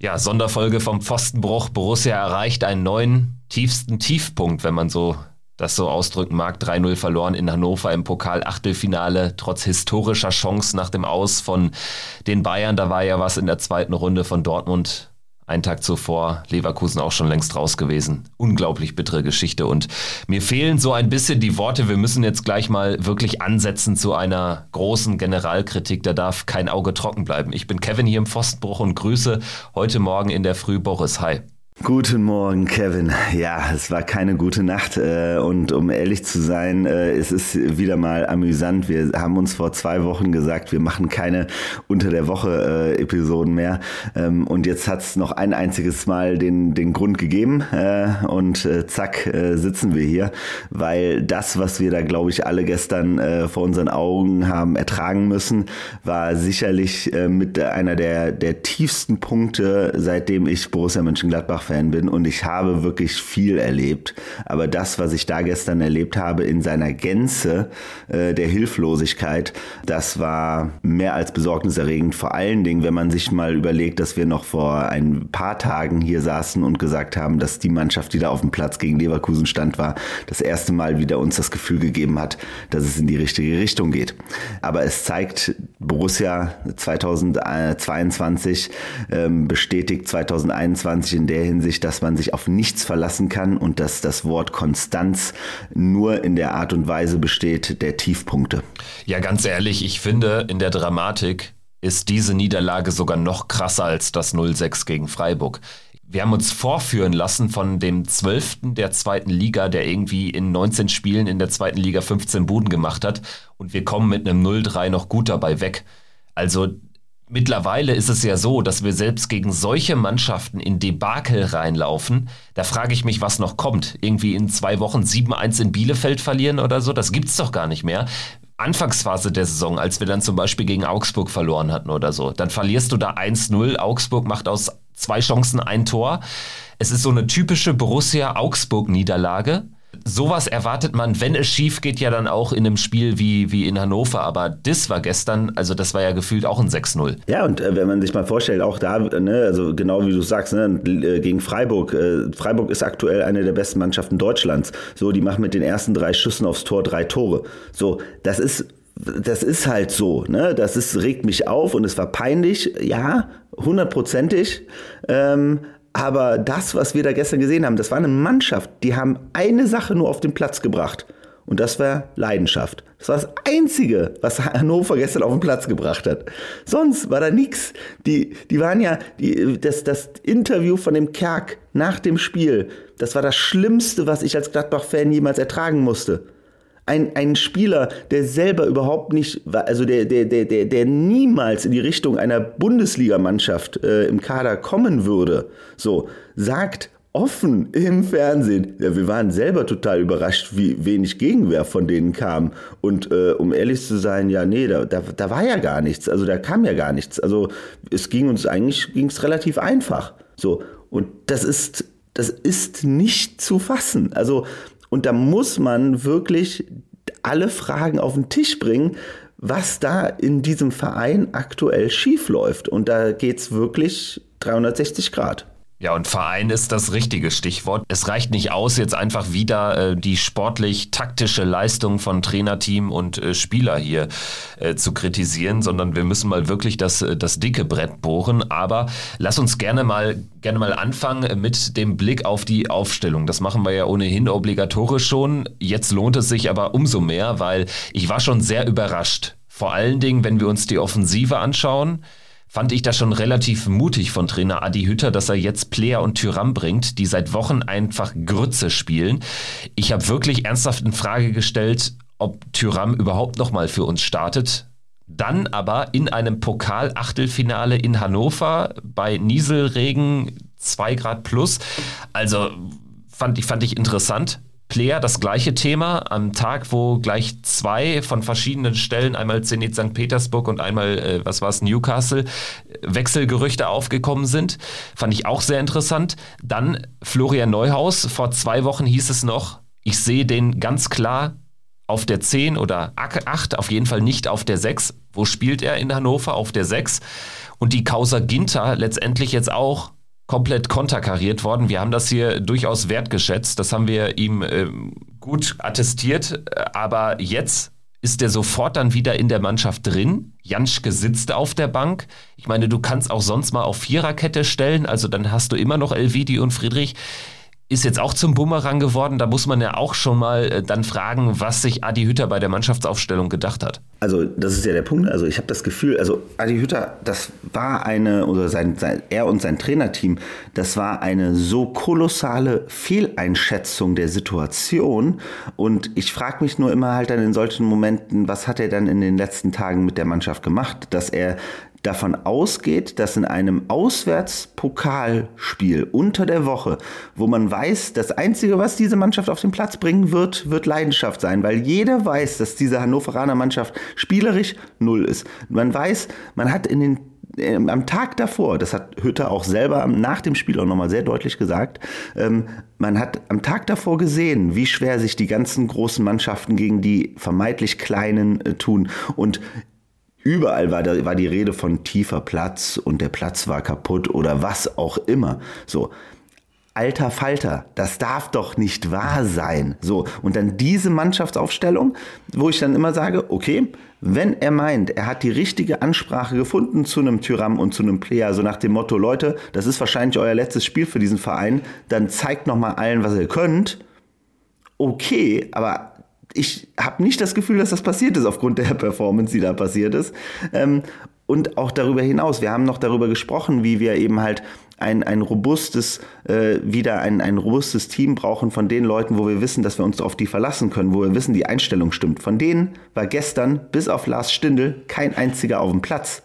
Ja, Sonderfolge vom Pfostenbruch. Borussia erreicht einen neuen tiefsten Tiefpunkt, wenn man so das so ausdrücken mag. 3-0 verloren in Hannover im Pokal-Achtelfinale, trotz historischer Chance nach dem Aus von den Bayern. Da war ja was in der zweiten Runde von Dortmund einen Tag zuvor Leverkusen auch schon längst raus gewesen. Unglaublich bittere Geschichte. Und mir fehlen so ein bisschen die Worte. Wir müssen jetzt gleich mal wirklich ansetzen zu einer großen Generalkritik. Da darf kein Auge trocken bleiben. Ich bin Kevin hier im Pfostenbruch und grüße heute Morgen in der Früh Boris. Hi. Guten Morgen, Kevin. Ja, es war keine gute Nacht äh, und um ehrlich zu sein, äh, es ist wieder mal amüsant. Wir haben uns vor zwei Wochen gesagt, wir machen keine unter der Woche äh, Episoden mehr ähm, und jetzt hat es noch ein einziges Mal den den Grund gegeben und zack sitzen wir hier, weil das, was wir da glaube ich alle gestern vor unseren Augen haben ertragen müssen, war sicherlich mit einer der der tiefsten Punkte, seitdem ich Borussia Mönchengladbach fan bin und ich habe wirklich viel erlebt. Aber das, was ich da gestern erlebt habe in seiner Gänze äh, der Hilflosigkeit, das war mehr als besorgniserregend. Vor allen Dingen, wenn man sich mal überlegt, dass wir noch vor ein paar Tagen hier saßen und gesagt haben, dass die Mannschaft, die da auf dem Platz gegen Leverkusen stand, war, das erste Mal wieder uns das Gefühl gegeben hat, dass es in die richtige Richtung geht. Aber es zeigt, Borussia 2022 ähm, bestätigt 2021 in der Hinsicht, Hinsicht, dass man sich auf nichts verlassen kann und dass das Wort Konstanz nur in der Art und Weise besteht der Tiefpunkte. Ja, ganz ehrlich, ich finde, in der Dramatik ist diese Niederlage sogar noch krasser als das 0-6 gegen Freiburg. Wir haben uns vorführen lassen von dem Zwölften der zweiten Liga, der irgendwie in 19 Spielen in der zweiten Liga 15 Buden gemacht hat und wir kommen mit einem 0-3 noch gut dabei weg. Also Mittlerweile ist es ja so, dass wir selbst gegen solche Mannschaften in Debakel reinlaufen. Da frage ich mich, was noch kommt. Irgendwie in zwei Wochen 7-1 in Bielefeld verlieren oder so? Das gibt's doch gar nicht mehr. Anfangsphase der Saison, als wir dann zum Beispiel gegen Augsburg verloren hatten oder so, dann verlierst du da 1-0. Augsburg macht aus zwei Chancen ein Tor. Es ist so eine typische Borussia-Augsburg-Niederlage sowas erwartet man, wenn es schief geht, ja dann auch in einem Spiel wie, wie in Hannover. Aber das war gestern, also das war ja gefühlt auch ein 6-0. Ja, und äh, wenn man sich mal vorstellt, auch da, ne, also genau wie du sagst, ne, äh, gegen Freiburg. Äh, Freiburg ist aktuell eine der besten Mannschaften Deutschlands. So, die machen mit den ersten drei Schüssen aufs Tor drei Tore. So, das ist das ist halt so, ne? Das ist, regt mich auf und es war peinlich, ja, hundertprozentig. Ähm, aber das, was wir da gestern gesehen haben, das war eine Mannschaft, die haben eine Sache nur auf den Platz gebracht. Und das war Leidenschaft. Das war das Einzige, was Hannover gestern auf den Platz gebracht hat. Sonst war da nichts. Die, die waren ja, die, das, das Interview von dem Kerk nach dem Spiel, das war das Schlimmste, was ich als Gladbach-Fan jemals ertragen musste ein, ein Spieler, der selber überhaupt nicht, also der, der, der, der, der niemals in die Richtung einer Bundesligamannschaft äh, im Kader kommen würde, so, sagt offen im Fernsehen. Ja, wir waren selber total überrascht, wie wenig Gegenwehr von denen kam. Und äh, um ehrlich zu sein, ja, nee, da, da, da war ja gar nichts. Also da kam ja gar nichts. Also es ging uns eigentlich ging's relativ einfach. So. Und das ist, das ist nicht zu fassen. Also und da muss man wirklich alle Fragen auf den Tisch bringen, was da in diesem Verein aktuell schief läuft. Und da geht es wirklich 360 Grad. Ja, und Verein ist das richtige Stichwort. Es reicht nicht aus, jetzt einfach wieder äh, die sportlich-taktische Leistung von Trainerteam und äh, Spieler hier äh, zu kritisieren, sondern wir müssen mal wirklich das, äh, das dicke Brett bohren. Aber lass uns gerne mal, gerne mal anfangen mit dem Blick auf die Aufstellung. Das machen wir ja ohnehin obligatorisch schon. Jetzt lohnt es sich aber umso mehr, weil ich war schon sehr überrascht. Vor allen Dingen, wenn wir uns die Offensive anschauen fand ich das schon relativ mutig von Trainer Adi Hütter, dass er jetzt Player und Tyram bringt, die seit Wochen einfach Grütze spielen. Ich habe wirklich ernsthaft in Frage gestellt, ob Tyram überhaupt noch mal für uns startet. Dann aber in einem Pokal-Achtelfinale in Hannover bei Nieselregen 2 Grad plus. Also fand ich, fand ich interessant. Player das gleiche Thema am Tag, wo gleich zwei von verschiedenen Stellen, einmal Zenit St. Petersburg und einmal, äh, was war es, Newcastle, Wechselgerüchte aufgekommen sind. Fand ich auch sehr interessant. Dann Florian Neuhaus. Vor zwei Wochen hieß es noch, ich sehe den ganz klar auf der 10 oder 8, auf jeden Fall nicht auf der 6. Wo spielt er in Hannover? Auf der 6. Und die Causa Ginter letztendlich jetzt auch komplett konterkariert worden. Wir haben das hier durchaus wertgeschätzt. Das haben wir ihm äh, gut attestiert. Aber jetzt ist er sofort dann wieder in der Mannschaft drin. Janschke sitzt auf der Bank. Ich meine, du kannst auch sonst mal auf Viererkette stellen. Also dann hast du immer noch Elvidi und Friedrich ist jetzt auch zum Bumerang geworden. Da muss man ja auch schon mal äh, dann fragen, was sich Adi Hütter bei der Mannschaftsaufstellung gedacht hat. Also das ist ja der Punkt. Also ich habe das Gefühl, also Adi Hütter, das war eine, oder sein, sein, er und sein Trainerteam, das war eine so kolossale Fehleinschätzung der Situation. Und ich frage mich nur immer halt dann in solchen Momenten, was hat er dann in den letzten Tagen mit der Mannschaft gemacht, dass er davon ausgeht, dass in einem Auswärtspokalspiel unter der Woche, wo man weiß, das Einzige, was diese Mannschaft auf den Platz bringen wird, wird Leidenschaft sein, weil jeder weiß, dass diese Hannoveraner Mannschaft spielerisch null ist. Man weiß, man hat in den ähm, am Tag davor, das hat Hütter auch selber nach dem Spiel auch nochmal sehr deutlich gesagt, ähm, man hat am Tag davor gesehen, wie schwer sich die ganzen großen Mannschaften gegen die vermeintlich kleinen äh, tun. Und Überall war, da, war die Rede von tiefer Platz und der Platz war kaputt oder was auch immer. So, alter Falter, das darf doch nicht wahr sein. So, und dann diese Mannschaftsaufstellung, wo ich dann immer sage, okay, wenn er meint, er hat die richtige Ansprache gefunden zu einem Tyram und zu einem Player, so nach dem Motto, Leute, das ist wahrscheinlich euer letztes Spiel für diesen Verein, dann zeigt noch mal allen, was ihr könnt. Okay, aber ich habe nicht das Gefühl, dass das passiert ist aufgrund der Performance, die da passiert ist. Ähm, und auch darüber hinaus, wir haben noch darüber gesprochen, wie wir eben halt ein, ein robustes, äh, wieder ein, ein robustes Team brauchen von den Leuten, wo wir wissen, dass wir uns auf die verlassen können, wo wir wissen, die Einstellung stimmt. Von denen war gestern bis auf Lars Stindl kein einziger auf dem Platz.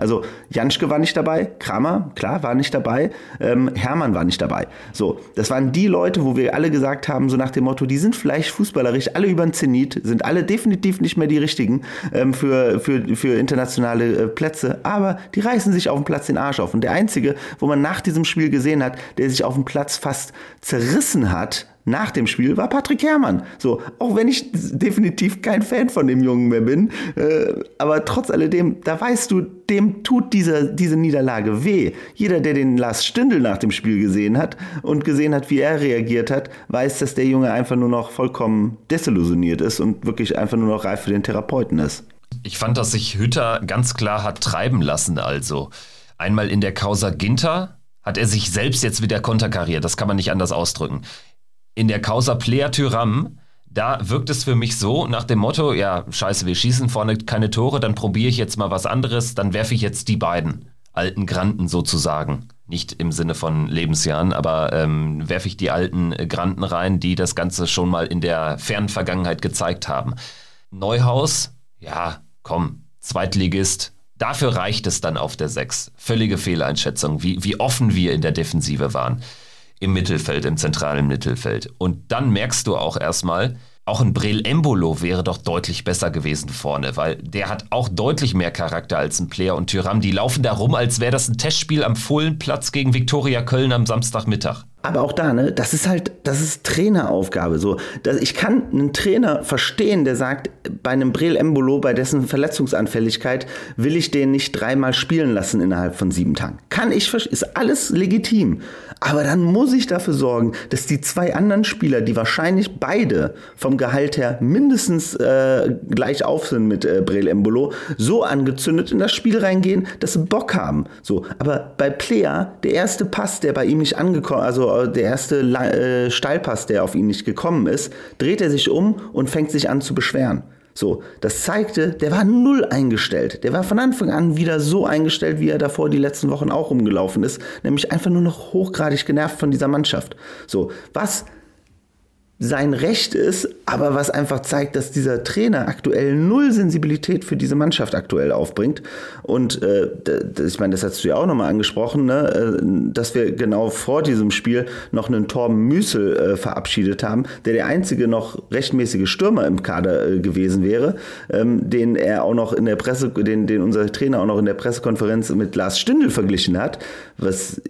Also Janschke war nicht dabei, Kramer, klar, war nicht dabei, ähm, Hermann war nicht dabei. So, das waren die Leute, wo wir alle gesagt haben, so nach dem Motto, die sind vielleicht fußballerisch alle über den Zenit, sind alle definitiv nicht mehr die richtigen ähm, für, für, für internationale äh, Plätze, aber die reißen sich auf dem Platz den Arsch auf. Und der Einzige, wo man nach diesem Spiel gesehen hat, der sich auf dem Platz fast zerrissen hat, nach dem Spiel war Patrick Herrmann. So, auch wenn ich definitiv kein Fan von dem Jungen mehr bin, äh, aber trotz alledem, da weißt du, dem tut diese, diese Niederlage weh. Jeder, der den Lars Stindl nach dem Spiel gesehen hat und gesehen hat, wie er reagiert hat, weiß, dass der Junge einfach nur noch vollkommen desillusioniert ist und wirklich einfach nur noch reif für den Therapeuten ist. Ich fand, dass sich Hütter ganz klar hat treiben lassen, also. Einmal in der Causa Ginter hat er sich selbst jetzt wieder konterkariert, das kann man nicht anders ausdrücken in der Causa Plea Tyram, da wirkt es für mich so nach dem Motto, ja, scheiße, wir schießen vorne keine Tore, dann probiere ich jetzt mal was anderes, dann werfe ich jetzt die beiden alten Granten sozusagen. Nicht im Sinne von Lebensjahren, aber ähm, werfe ich die alten Granten rein, die das Ganze schon mal in der fernen Vergangenheit gezeigt haben. Neuhaus, ja, komm, Zweitligist, dafür reicht es dann auf der 6. Völlige Fehleinschätzung, wie, wie offen wir in der Defensive waren im Mittelfeld, im zentralen Mittelfeld. Und dann merkst du auch erstmal, auch ein Brel Embolo wäre doch deutlich besser gewesen vorne, weil der hat auch deutlich mehr Charakter als ein Player und Tyram. Die laufen da rum, als wäre das ein Testspiel am Fohlenplatz gegen Viktoria Köln am Samstagmittag. Aber auch da, ne, das ist halt, das ist Traineraufgabe. So, dass ich kann einen Trainer verstehen, der sagt, bei einem Brel Embolo, bei dessen Verletzungsanfälligkeit, will ich den nicht dreimal spielen lassen innerhalb von sieben Tagen. Kann ich verstehen, ist alles legitim. Aber dann muss ich dafür sorgen, dass die zwei anderen Spieler, die wahrscheinlich beide vom Gehalt her mindestens äh, gleich auf sind mit äh, Brel Embolo, so angezündet in das Spiel reingehen, dass sie Bock haben. So, aber bei Player, der erste Pass, der bei ihm nicht angekommen, also äh, der erste äh, Steilpass, der auf ihn nicht gekommen ist, dreht er sich um und fängt sich an zu beschweren. So, das zeigte, der war null eingestellt. Der war von Anfang an wieder so eingestellt, wie er davor die letzten Wochen auch rumgelaufen ist, nämlich einfach nur noch hochgradig genervt von dieser Mannschaft. So, was sein Recht ist, aber was einfach zeigt, dass dieser Trainer aktuell null Sensibilität für diese Mannschaft aktuell aufbringt. Und äh, ich meine, das hast du ja auch nochmal angesprochen, ne? Äh, dass wir genau vor diesem Spiel noch einen Torben Müsel äh, verabschiedet haben, der der einzige noch rechtmäßige Stürmer im Kader äh, gewesen wäre, ähm, den er auch noch in der Presse, den, den unser Trainer auch noch in der Pressekonferenz mit Lars Stindl verglichen hat, was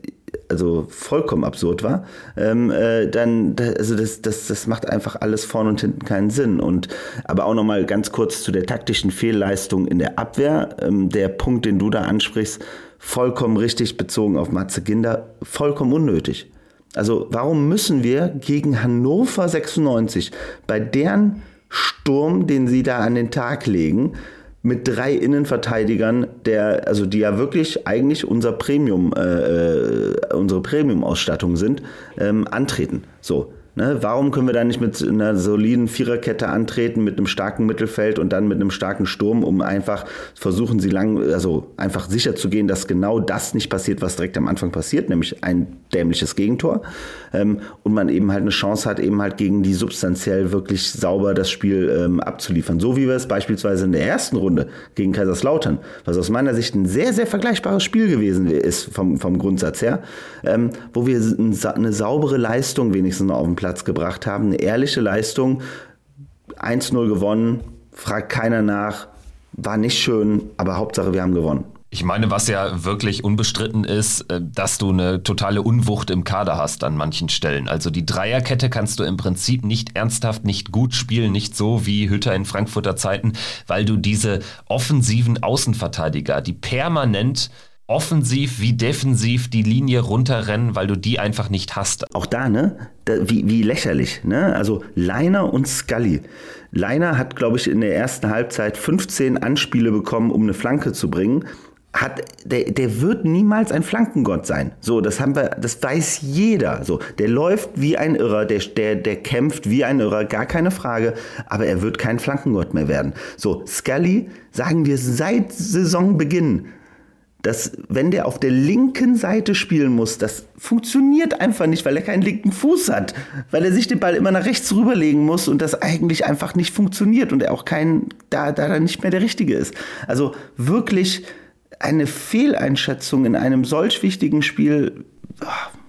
also vollkommen absurd war, ähm, äh, dann, also das, das, das macht einfach alles vorne und hinten keinen Sinn. Und aber auch nochmal ganz kurz zu der taktischen Fehlleistung in der Abwehr. Ähm, der Punkt, den du da ansprichst, vollkommen richtig bezogen auf Matze Ginder, vollkommen unnötig. Also warum müssen wir gegen Hannover 96 bei deren Sturm, den sie da an den Tag legen, mit drei Innenverteidigern, der, also die ja wirklich eigentlich unser Premium, äh, äh unsere Premium-Ausstattung sind, ähm, antreten. So. Ne, warum können wir da nicht mit einer soliden Viererkette antreten, mit einem starken Mittelfeld und dann mit einem starken Sturm, um einfach versuchen, sie lang, also einfach sicher zu gehen, dass genau das nicht passiert, was direkt am Anfang passiert, nämlich ein dämliches Gegentor. Ähm, und man eben halt eine Chance hat, eben halt gegen die substanziell wirklich sauber das Spiel ähm, abzuliefern. So wie wir es beispielsweise in der ersten Runde gegen Kaiserslautern, was aus meiner Sicht ein sehr, sehr vergleichbares Spiel gewesen ist vom, vom Grundsatz her, ähm, wo wir eine saubere Leistung wenigstens auf dem Platz gebracht haben, eine ehrliche Leistung, 1-0 gewonnen, fragt keiner nach, war nicht schön, aber Hauptsache wir haben gewonnen. Ich meine, was ja wirklich unbestritten ist, äh, dass du eine totale Unwucht im Kader hast an manchen Stellen. Also die Dreierkette kannst du im Prinzip nicht ernsthaft, nicht gut spielen, nicht so wie Hütter in Frankfurter Zeiten, weil du diese offensiven Außenverteidiger, die permanent offensiv wie defensiv die Linie runterrennen, weil du die einfach nicht hast. Auch da, ne? Da, wie, wie lächerlich, ne? Also Leiner und Scully. Leiner hat, glaube ich, in der ersten Halbzeit 15 Anspiele bekommen, um eine Flanke zu bringen. Hat, der, der wird niemals ein Flankengott sein. So, das haben wir, das weiß jeder. So, der läuft wie ein Irrer, der, der, der kämpft wie ein Irrer, gar keine Frage, aber er wird kein Flankengott mehr werden. So, Scully, sagen wir seit Saisonbeginn, dass wenn der auf der linken Seite spielen muss, das funktioniert einfach nicht, weil er keinen linken Fuß hat, weil er sich den Ball immer nach rechts rüberlegen muss und das eigentlich einfach nicht funktioniert und er auch kein, da, da nicht mehr der Richtige ist. Also wirklich eine Fehleinschätzung in einem solch wichtigen Spiel, oh,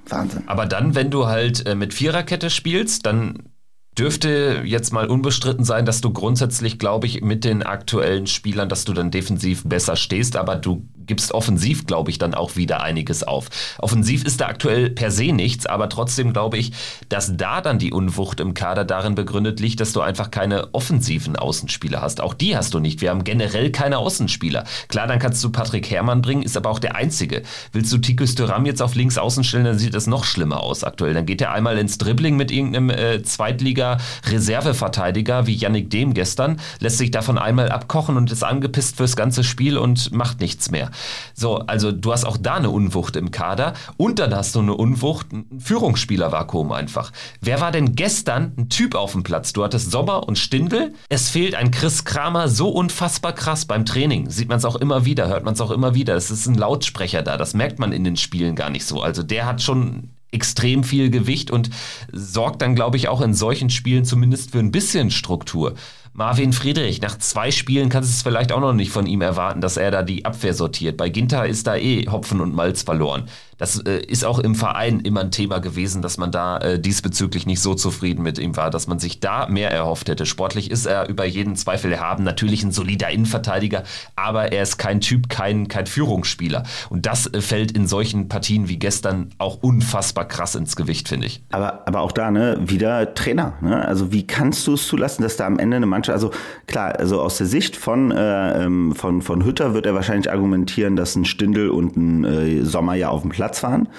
Wahnsinn. Aber dann, wenn du halt äh, mit Viererkette spielst, dann dürfte jetzt mal unbestritten sein, dass du grundsätzlich, glaube ich, mit den aktuellen Spielern, dass du dann defensiv besser stehst, aber du gibst offensiv, glaube ich, dann auch wieder einiges auf. Offensiv ist da aktuell per se nichts, aber trotzdem glaube ich, dass da dann die Unwucht im Kader darin begründet liegt, dass du einfach keine offensiven Außenspieler hast. Auch die hast du nicht. Wir haben generell keine Außenspieler. Klar, dann kannst du Patrick Herrmann bringen, ist aber auch der einzige. Willst du Tikus Thuram jetzt auf links außen stellen, dann sieht das noch schlimmer aus aktuell. Dann geht er einmal ins Dribbling mit irgendeinem äh, Zweitliga-Reserveverteidiger wie Yannick Dehm gestern, lässt sich davon einmal abkochen und ist angepisst fürs ganze Spiel und macht nichts mehr. So, also du hast auch da eine Unwucht im Kader und dann hast du eine Unwucht, ein Führungsspielervakuum einfach. Wer war denn gestern ein Typ auf dem Platz? Du hattest Sommer und Stindel. Es fehlt ein Chris Kramer so unfassbar krass beim Training. Sieht man es auch immer wieder, hört man es auch immer wieder. Es ist ein Lautsprecher da, das merkt man in den Spielen gar nicht so. Also der hat schon extrem viel Gewicht und sorgt dann, glaube ich, auch in solchen Spielen zumindest für ein bisschen Struktur. Marvin Friedrich, nach zwei Spielen kannst du es vielleicht auch noch nicht von ihm erwarten, dass er da die Abwehr sortiert. Bei Ginter ist da eh Hopfen und Malz verloren. Das äh, ist auch im Verein immer ein Thema gewesen, dass man da äh, diesbezüglich nicht so zufrieden mit ihm war, dass man sich da mehr erhofft hätte. Sportlich ist er über jeden Zweifel erhaben, natürlich ein solider Innenverteidiger, aber er ist kein Typ, kein, kein Führungsspieler. Und das äh, fällt in solchen Partien wie gestern auch unfassbar krass ins Gewicht, finde ich. Aber, aber auch da, ne, wieder Trainer. Ne? Also wie kannst du es zulassen, dass da am Ende eine Mannschaft, also klar, also aus der Sicht von, äh, ähm, von, von Hütter wird er wahrscheinlich argumentieren, dass ein Stindel und ein äh, Sommer ja auf dem Platz Platz waren.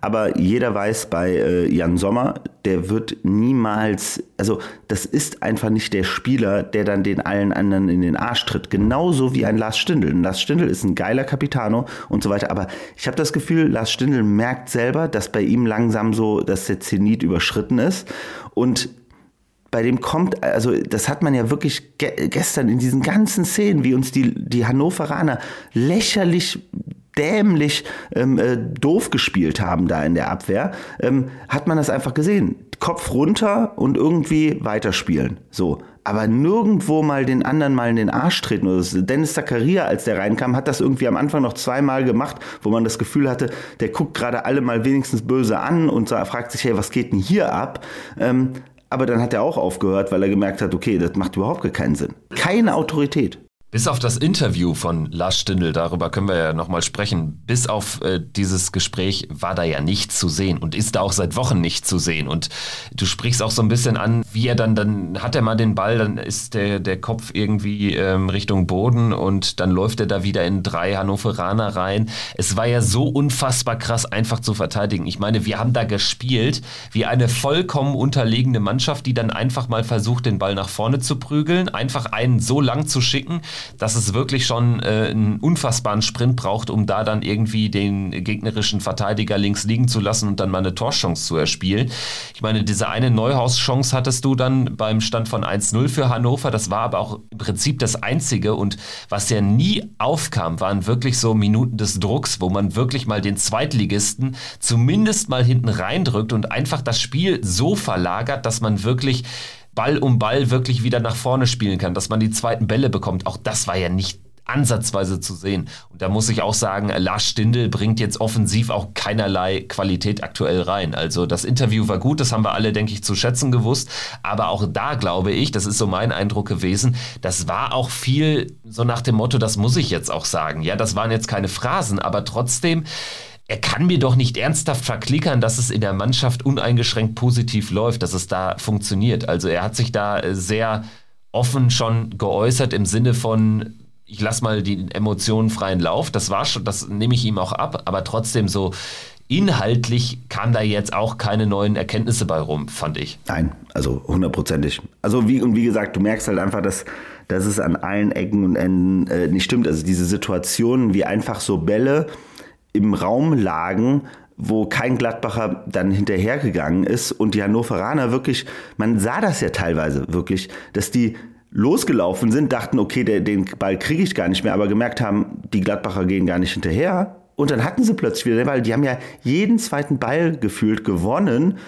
Aber jeder weiß bei äh, Jan Sommer, der wird niemals, also das ist einfach nicht der Spieler, der dann den allen anderen in den Arsch tritt. Genauso wie ein Lars Stindl. Ein Lars Stindl ist ein geiler Capitano und so weiter. Aber ich habe das Gefühl, Lars Stindl merkt selber, dass bei ihm langsam so, dass der Zenit überschritten ist. Und bei dem kommt, also das hat man ja wirklich ge gestern in diesen ganzen Szenen, wie uns die, die Hannoveraner lächerlich dämlich ähm, äh, doof gespielt haben da in der Abwehr, ähm, hat man das einfach gesehen. Kopf runter und irgendwie weiterspielen. So. Aber nirgendwo mal den anderen mal in den Arsch treten. Dennis Zakaria, als der reinkam, hat das irgendwie am Anfang noch zweimal gemacht, wo man das Gefühl hatte, der guckt gerade alle mal wenigstens böse an und fragt sich, hey, was geht denn hier ab? Ähm, aber dann hat er auch aufgehört, weil er gemerkt hat, okay, das macht überhaupt keinen Sinn. Keine Autorität. Bis auf das Interview von Lars Stindl, darüber können wir ja nochmal sprechen, bis auf äh, dieses Gespräch war da ja nichts zu sehen und ist da auch seit Wochen nicht zu sehen. Und du sprichst auch so ein bisschen an, wie er dann, dann hat er mal den Ball, dann ist der, der Kopf irgendwie ähm, Richtung Boden und dann läuft er da wieder in drei Hannoveraner rein. Es war ja so unfassbar krass, einfach zu verteidigen. Ich meine, wir haben da gespielt wie eine vollkommen unterlegene Mannschaft, die dann einfach mal versucht, den Ball nach vorne zu prügeln, einfach einen so lang zu schicken, dass es wirklich schon äh, einen unfassbaren Sprint braucht, um da dann irgendwie den gegnerischen Verteidiger links liegen zu lassen und dann mal eine Torchance zu erspielen. Ich meine, diese eine Neuhaus-Chance hattest du dann beim Stand von 1-0 für Hannover. Das war aber auch im Prinzip das Einzige. Und was ja nie aufkam, waren wirklich so Minuten des Drucks, wo man wirklich mal den Zweitligisten zumindest mal hinten reindrückt und einfach das Spiel so verlagert, dass man wirklich Ball um Ball wirklich wieder nach vorne spielen kann, dass man die zweiten Bälle bekommt. Auch das war ja nicht ansatzweise zu sehen. Und da muss ich auch sagen, Lars Stindl bringt jetzt offensiv auch keinerlei Qualität aktuell rein. Also das Interview war gut, das haben wir alle, denke ich, zu schätzen gewusst. Aber auch da glaube ich, das ist so mein Eindruck gewesen, das war auch viel so nach dem Motto, das muss ich jetzt auch sagen. Ja, das waren jetzt keine Phrasen, aber trotzdem er kann mir doch nicht ernsthaft verklickern, dass es in der Mannschaft uneingeschränkt positiv läuft, dass es da funktioniert. Also er hat sich da äh, sehr offen schon geäußert im Sinne von, ich lasse mal die Emotionen freien Lauf. Das war schon, das nehme ich ihm auch ab, aber trotzdem so inhaltlich kam da jetzt auch keine neuen Erkenntnisse bei rum, fand ich. Nein, also hundertprozentig. Also wie und wie gesagt, du merkst halt einfach, dass, dass es an allen Ecken und Enden äh, nicht stimmt. Also diese Situationen wie einfach so Bälle im Raum lagen, wo kein Gladbacher dann hinterhergegangen ist und die Hannoveraner wirklich, man sah das ja teilweise wirklich, dass die losgelaufen sind, dachten, okay, der, den Ball kriege ich gar nicht mehr, aber gemerkt haben, die Gladbacher gehen gar nicht hinterher. Und dann hatten sie plötzlich wieder, weil die haben ja jeden zweiten Ball gefühlt gewonnen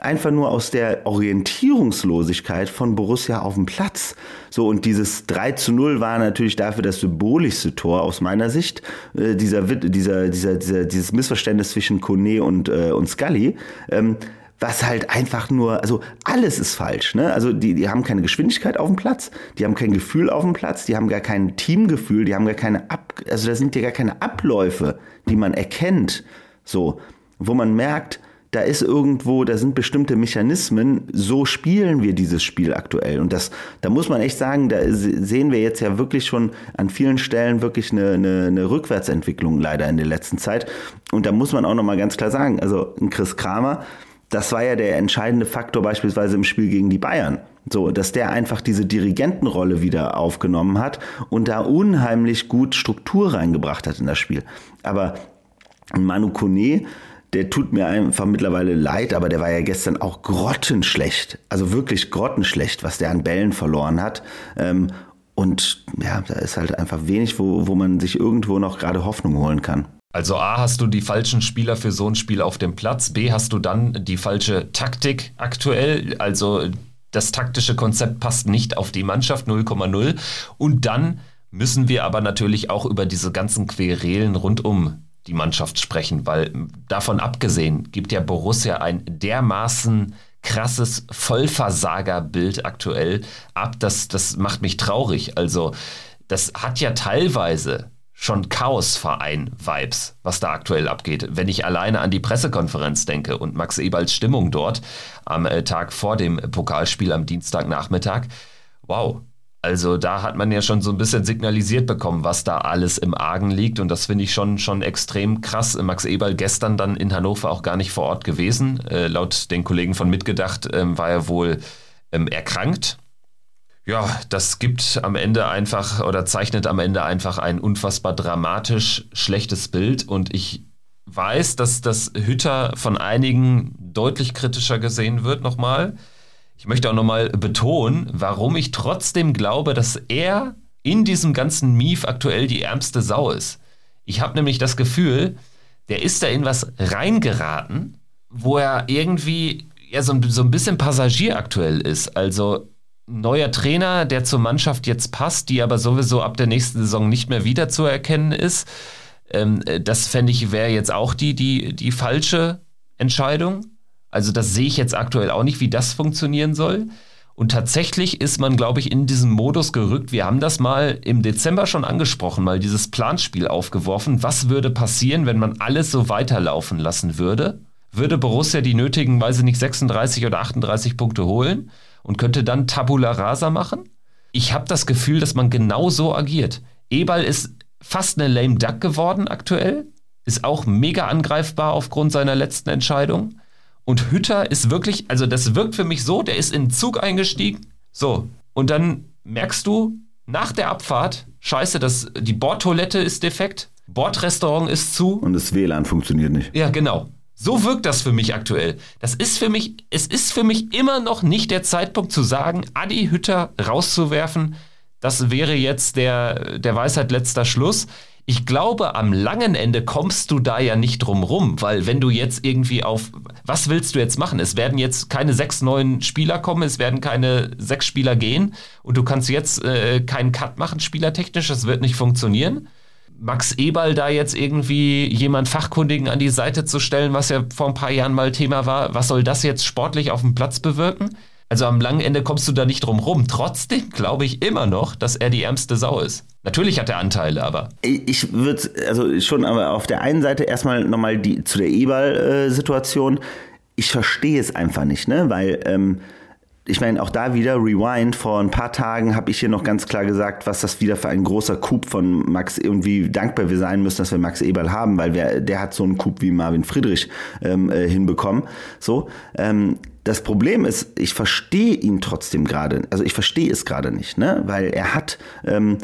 einfach nur aus der Orientierungslosigkeit von Borussia auf dem Platz. So, und dieses 3 zu 0 war natürlich dafür das symbolischste Tor aus meiner Sicht. Äh, dieser, dieser, dieser, dieser, dieses Missverständnis zwischen Kone und, äh, und Scully. Ähm, was halt einfach nur, also alles ist falsch. Ne? Also die, die haben keine Geschwindigkeit auf dem Platz, die haben kein Gefühl auf dem Platz, die haben gar kein Teamgefühl, die haben gar keine Ab, also da sind ja gar keine Abläufe, die man erkennt, so, wo man merkt, da ist irgendwo, da sind bestimmte Mechanismen, so spielen wir dieses Spiel aktuell. Und das, da muss man echt sagen, da sehen wir jetzt ja wirklich schon an vielen Stellen wirklich eine, eine, eine Rückwärtsentwicklung leider in der letzten Zeit. Und da muss man auch nochmal ganz klar sagen, also ein Chris Kramer, das war ja der entscheidende Faktor beispielsweise im Spiel gegen die Bayern. So, dass der einfach diese Dirigentenrolle wieder aufgenommen hat und da unheimlich gut Struktur reingebracht hat in das Spiel. Aber Manu Kone, der tut mir einfach mittlerweile leid, aber der war ja gestern auch grottenschlecht. Also wirklich grottenschlecht, was der an Bällen verloren hat. Ähm, und ja, da ist halt einfach wenig, wo, wo man sich irgendwo noch gerade Hoffnung holen kann. Also A, hast du die falschen Spieler für so ein Spiel auf dem Platz. B, hast du dann die falsche Taktik aktuell. Also das taktische Konzept passt nicht auf die Mannschaft 0,0. Und dann müssen wir aber natürlich auch über diese ganzen Querelen rund um die Mannschaft sprechen, weil davon abgesehen gibt ja Borussia ein dermaßen krasses Vollversagerbild aktuell ab, das, das macht mich traurig. Also das hat ja teilweise schon Chaosverein-Vibes, was da aktuell abgeht. Wenn ich alleine an die Pressekonferenz denke und Max Eberls Stimmung dort am äh, Tag vor dem Pokalspiel am Dienstagnachmittag, wow, also da hat man ja schon so ein bisschen signalisiert bekommen, was da alles im Argen liegt. Und das finde ich schon, schon extrem krass. Max Eberl gestern dann in Hannover auch gar nicht vor Ort gewesen. Äh, laut den Kollegen von Mitgedacht ähm, war er wohl ähm, erkrankt. Ja, das gibt am Ende einfach oder zeichnet am Ende einfach ein unfassbar dramatisch schlechtes Bild. Und ich weiß, dass das Hütter von einigen deutlich kritischer gesehen wird nochmal. Ich möchte auch nochmal betonen, warum ich trotzdem glaube, dass er in diesem ganzen Mief aktuell die ärmste Sau ist. Ich habe nämlich das Gefühl, der ist da in was reingeraten, wo er irgendwie ja, so, so ein bisschen Passagier aktuell ist. Also neuer Trainer, der zur Mannschaft jetzt passt, die aber sowieso ab der nächsten Saison nicht mehr wiederzuerkennen ist. Ähm, das fände ich wäre jetzt auch die, die, die falsche Entscheidung. Also das sehe ich jetzt aktuell auch nicht, wie das funktionieren soll. Und tatsächlich ist man, glaube ich, in diesen Modus gerückt. Wir haben das mal im Dezember schon angesprochen, mal dieses Planspiel aufgeworfen. Was würde passieren, wenn man alles so weiterlaufen lassen würde? Würde Borussia die nötigen, weiß ich nicht, 36 oder 38 Punkte holen und könnte dann Tabula Rasa machen? Ich habe das Gefühl, dass man genau so agiert. Eberl ist fast eine lame duck geworden aktuell, ist auch mega angreifbar aufgrund seiner letzten Entscheidung. Und Hütter ist wirklich, also das wirkt für mich so, der ist in den Zug eingestiegen. So. Und dann merkst du nach der Abfahrt, scheiße, das, die Bordtoilette ist defekt, Bordrestaurant ist zu. Und das WLAN funktioniert nicht. Ja, genau. So wirkt das für mich aktuell. Das ist für mich, es ist für mich immer noch nicht der Zeitpunkt zu sagen, Adi Hütter rauszuwerfen. Das wäre jetzt der, der Weisheit letzter Schluss ich glaube, am langen Ende kommst du da ja nicht drum rum, weil wenn du jetzt irgendwie auf, was willst du jetzt machen? Es werden jetzt keine sechs neuen Spieler kommen, es werden keine sechs Spieler gehen und du kannst jetzt äh, keinen Cut machen, spielertechnisch, das wird nicht funktionieren. Max Eberl da jetzt irgendwie jemand Fachkundigen an die Seite zu stellen, was ja vor ein paar Jahren mal Thema war, was soll das jetzt sportlich auf dem Platz bewirken? Also am langen Ende kommst du da nicht drum rum. Trotzdem glaube ich immer noch, dass er die ärmste Sau ist. Natürlich hat er Anteile, aber. Ich würde, also schon, aber auf der einen Seite erstmal nochmal die, zu der Eberl-Situation. Ich verstehe es einfach nicht, ne? Weil, ähm, ich meine, auch da wieder Rewind. Vor ein paar Tagen habe ich hier noch ganz klar gesagt, was das wieder für ein großer Coup von Max und wie dankbar wir sein müssen, dass wir Max Eberl haben, weil wir, der hat so einen Coup wie Marvin Friedrich ähm, äh, hinbekommen. So, ähm, das Problem ist, ich verstehe ihn trotzdem gerade, also ich verstehe es gerade nicht, ne? weil er hat, ähm,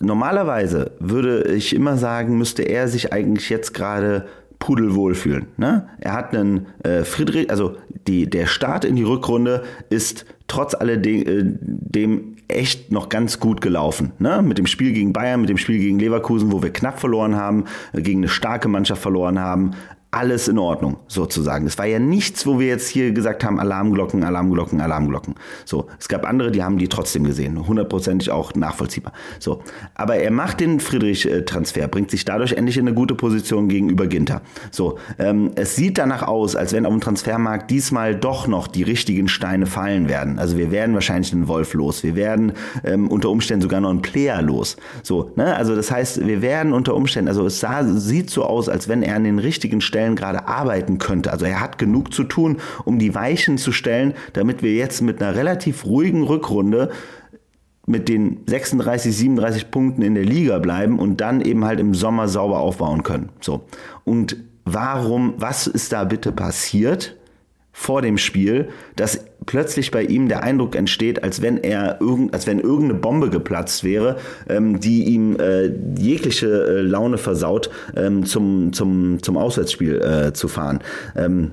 normalerweise würde ich immer sagen, müsste er sich eigentlich jetzt gerade pudelwohl fühlen. Ne? Er hat einen äh, Friedrich, also die, der Start in die Rückrunde ist trotz alledem äh, echt noch ganz gut gelaufen. Ne? Mit dem Spiel gegen Bayern, mit dem Spiel gegen Leverkusen, wo wir knapp verloren haben, äh, gegen eine starke Mannschaft verloren haben alles in Ordnung, sozusagen. Es war ja nichts, wo wir jetzt hier gesagt haben, Alarmglocken, Alarmglocken, Alarmglocken. So, es gab andere, die haben die trotzdem gesehen, hundertprozentig auch nachvollziehbar. So, aber er macht den Friedrich-Transfer, bringt sich dadurch endlich in eine gute Position gegenüber Ginter. So, ähm, es sieht danach aus, als wenn auf dem Transfermarkt diesmal doch noch die richtigen Steine fallen werden. Also wir werden wahrscheinlich einen Wolf los, wir werden ähm, unter Umständen sogar noch einen Player los. So, ne? Also das heißt, wir werden unter Umständen, also es sah, sieht so aus, als wenn er an den richtigen Stellen Stellen gerade arbeiten könnte. Also er hat genug zu tun, um die Weichen zu stellen, damit wir jetzt mit einer relativ ruhigen Rückrunde mit den 36, 37 Punkten in der Liga bleiben und dann eben halt im Sommer sauber aufbauen können. So. Und warum, was ist da bitte passiert? vor dem Spiel, dass plötzlich bei ihm der Eindruck entsteht, als wenn er irgend, als wenn irgendeine Bombe geplatzt wäre, ähm, die ihm äh, jegliche äh, Laune versaut, ähm, zum, zum, zum Auswärtsspiel äh, zu fahren. Ähm,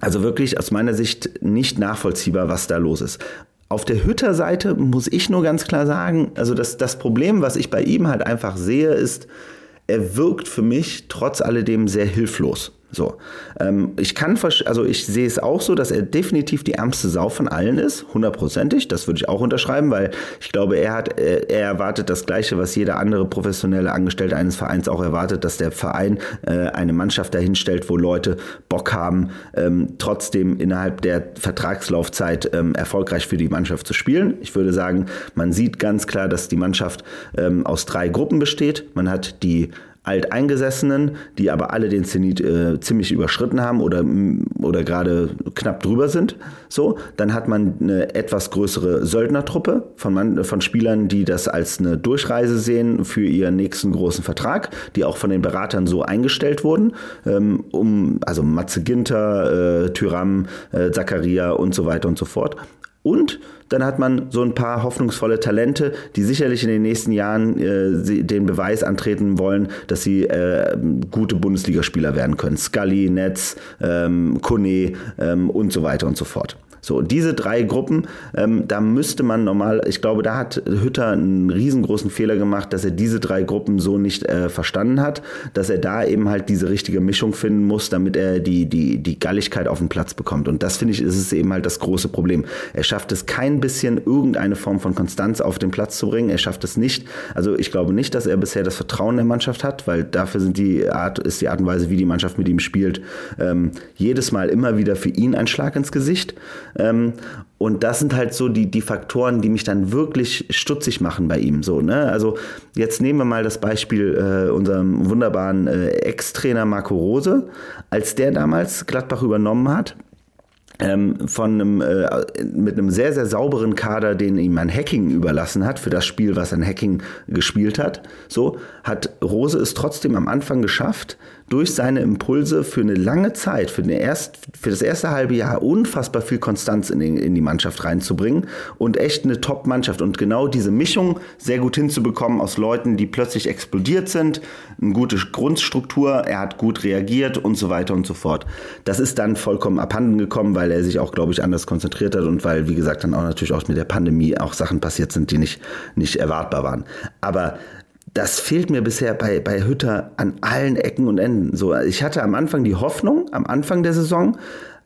also wirklich aus meiner Sicht nicht nachvollziehbar, was da los ist. Auf der Hütter-Seite muss ich nur ganz klar sagen, also das, das Problem, was ich bei ihm halt einfach sehe, ist, er wirkt für mich trotz alledem sehr hilflos. So, ähm, ich kann, also ich sehe es auch so, dass er definitiv die ärmste Sau von allen ist, hundertprozentig. Das würde ich auch unterschreiben, weil ich glaube, er hat, er, er, erwartet das Gleiche, was jeder andere professionelle Angestellte eines Vereins auch erwartet, dass der Verein äh, eine Mannschaft dahinstellt, wo Leute Bock haben, ähm, trotzdem innerhalb der Vertragslaufzeit ähm, erfolgreich für die Mannschaft zu spielen. Ich würde sagen, man sieht ganz klar, dass die Mannschaft ähm, aus drei Gruppen besteht. Man hat die Alteingesessenen, die aber alle den Zenit äh, ziemlich überschritten haben oder, oder gerade knapp drüber sind. So, dann hat man eine etwas größere Söldnertruppe von, von Spielern, die das als eine Durchreise sehen für ihren nächsten großen Vertrag, die auch von den Beratern so eingestellt wurden, ähm, um also Matze Ginter, äh, Tyram, äh, Zakaria und so weiter und so fort. Und dann hat man so ein paar hoffnungsvolle Talente, die sicherlich in den nächsten Jahren äh, den Beweis antreten wollen, dass sie äh, gute Bundesligaspieler werden können. Scully, Netz, ähm, Kone ähm, und so weiter und so fort. So, diese drei Gruppen, ähm, da müsste man normal, ich glaube, da hat Hütter einen riesengroßen Fehler gemacht, dass er diese drei Gruppen so nicht äh, verstanden hat, dass er da eben halt diese richtige Mischung finden muss, damit er die, die, die Galligkeit auf den Platz bekommt. Und das finde ich, ist es eben halt das große Problem. Er schafft es kein bisschen, irgendeine Form von Konstanz auf den Platz zu bringen. Er schafft es nicht. Also ich glaube nicht, dass er bisher das Vertrauen der Mannschaft hat, weil dafür sind die Art, ist die Art und Weise, wie die Mannschaft mit ihm spielt, ähm, jedes Mal immer wieder für ihn ein Schlag ins Gesicht. Ähm, und das sind halt so die, die Faktoren, die mich dann wirklich stutzig machen bei ihm. So, ne? Also jetzt nehmen wir mal das Beispiel äh, unserem wunderbaren äh, Ex-Trainer Marco Rose, als der damals Gladbach übernommen hat ähm, von einem, äh, mit einem sehr, sehr sauberen Kader, den ihm ein Hacking überlassen hat, für das Spiel, was ein Hacking gespielt hat, so, hat Rose es trotzdem am Anfang geschafft, durch seine Impulse für eine lange Zeit, für, eine erst, für das erste halbe Jahr unfassbar viel Konstanz in, den, in die Mannschaft reinzubringen und echt eine Top-Mannschaft und genau diese Mischung sehr gut hinzubekommen aus Leuten, die plötzlich explodiert sind, eine gute Grundstruktur, er hat gut reagiert und so weiter und so fort. Das ist dann vollkommen abhanden gekommen, weil er sich auch, glaube ich, anders konzentriert hat und weil, wie gesagt, dann auch natürlich auch mit der Pandemie auch Sachen passiert sind, die nicht, nicht erwartbar waren. Aber das fehlt mir bisher bei, bei Hütter an allen Ecken und Enden. So, ich hatte am Anfang die Hoffnung, am Anfang der Saison,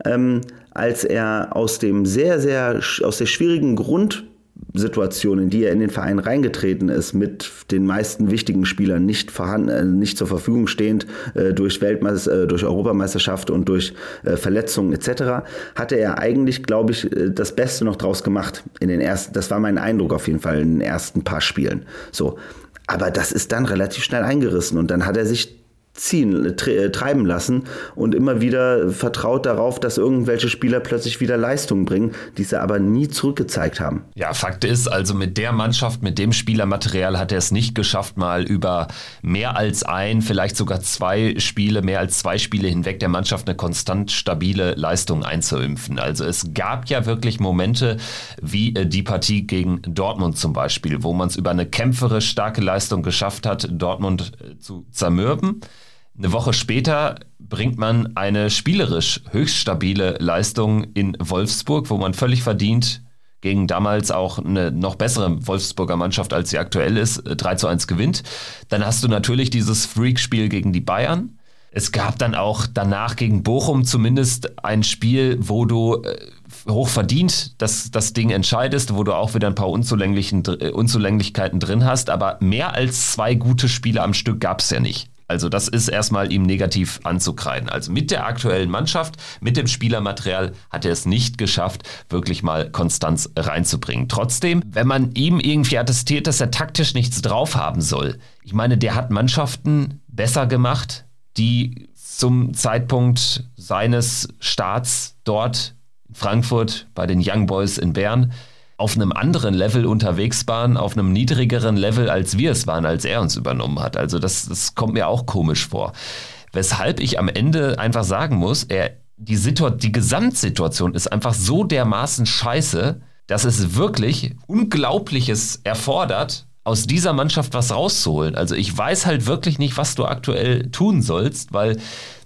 ähm, als er aus dem sehr, sehr, aus der schwierigen Grundsituation, in die er in den Verein reingetreten ist, mit den meisten wichtigen Spielern nicht vorhanden, äh, nicht zur Verfügung stehend, äh, durch Weltmeister, äh, durch Europameisterschaft und durch äh, Verletzungen etc., hatte er eigentlich, glaube ich, äh, das Beste noch draus gemacht in den ersten, das war mein Eindruck auf jeden Fall in den ersten paar Spielen. So. Aber das ist dann relativ schnell eingerissen und dann hat er sich ziehen, äh, treiben lassen und immer wieder vertraut darauf, dass irgendwelche Spieler plötzlich wieder Leistung bringen, die sie aber nie zurückgezeigt haben. Ja, Fakt ist, also mit der Mannschaft, mit dem Spielermaterial hat er es nicht geschafft, mal über mehr als ein, vielleicht sogar zwei Spiele, mehr als zwei Spiele hinweg der Mannschaft eine konstant stabile Leistung einzuimpfen. Also es gab ja wirklich Momente wie äh, die Partie gegen Dortmund zum Beispiel, wo man es über eine kämpferisch starke Leistung geschafft hat, Dortmund äh, zu zermürben. Eine Woche später bringt man eine spielerisch höchst stabile Leistung in Wolfsburg, wo man völlig verdient gegen damals auch eine noch bessere Wolfsburger Mannschaft, als sie aktuell ist, 3 äh, zu 1 gewinnt. Dann hast du natürlich dieses Freak-Spiel gegen die Bayern. Es gab dann auch danach gegen Bochum zumindest ein Spiel, wo du äh, hoch verdient das, das Ding entscheidest, wo du auch wieder ein paar äh, Unzulänglichkeiten drin hast. Aber mehr als zwei gute Spiele am Stück gab es ja nicht. Also das ist erstmal ihm negativ anzukreiden. Also mit der aktuellen Mannschaft, mit dem Spielermaterial hat er es nicht geschafft, wirklich mal Konstanz reinzubringen. Trotzdem, wenn man ihm irgendwie attestiert, dass er taktisch nichts drauf haben soll, ich meine, der hat Mannschaften besser gemacht, die zum Zeitpunkt seines Starts dort in Frankfurt bei den Young Boys in Bern auf einem anderen Level unterwegs waren, auf einem niedrigeren Level, als wir es waren, als er uns übernommen hat. Also das, das kommt mir auch komisch vor. Weshalb ich am Ende einfach sagen muss, er, die, die Gesamtsituation ist einfach so dermaßen scheiße, dass es wirklich Unglaubliches erfordert, aus dieser Mannschaft was rauszuholen. Also ich weiß halt wirklich nicht, was du aktuell tun sollst, weil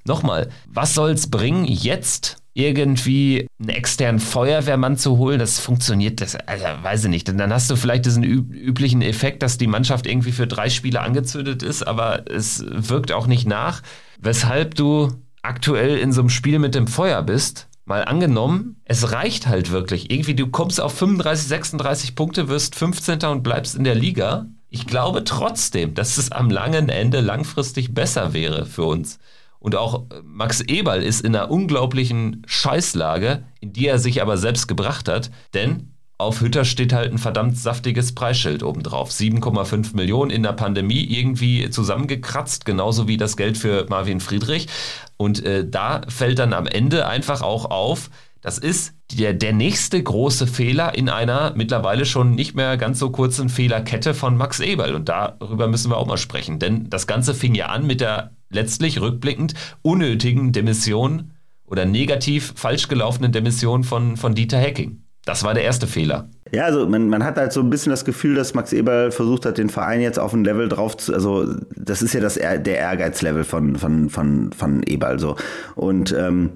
nochmal, was soll es bringen, jetzt irgendwie einen externen Feuerwehrmann zu holen, das funktioniert, das, also weiß ich nicht. Denn dann hast du vielleicht diesen üblichen Effekt, dass die Mannschaft irgendwie für drei Spiele angezündet ist, aber es wirkt auch nicht nach. Weshalb du aktuell in so einem Spiel mit dem Feuer bist, mal angenommen, es reicht halt wirklich. Irgendwie, du kommst auf 35, 36 Punkte, wirst 15. und bleibst in der Liga. Ich glaube trotzdem, dass es am langen Ende langfristig besser wäre für uns. Und auch äh, Max Eberl ist in einer unglaublichen Scheißlage, in die er sich aber selbst gebracht hat, denn auf Hütter steht halt ein verdammt saftiges Preisschild obendrauf. 7,5 Millionen in der Pandemie irgendwie zusammengekratzt, genauso wie das Geld für Marvin Friedrich. Und äh, da fällt dann am Ende einfach auch auf, das ist der, der nächste große Fehler in einer mittlerweile schon nicht mehr ganz so kurzen Fehlerkette von Max Eberl. Und darüber müssen wir auch mal sprechen. Denn das Ganze fing ja an mit der letztlich rückblickend unnötigen Demission oder negativ falsch gelaufenen Demission von, von Dieter Hecking. Das war der erste Fehler. Ja, also man, man hat halt so ein bisschen das Gefühl, dass Max Eberl versucht hat, den Verein jetzt auf ein Level drauf zu, also das ist ja das der Ehrgeizlevel von, von, von, von Eberl so. Und ähm,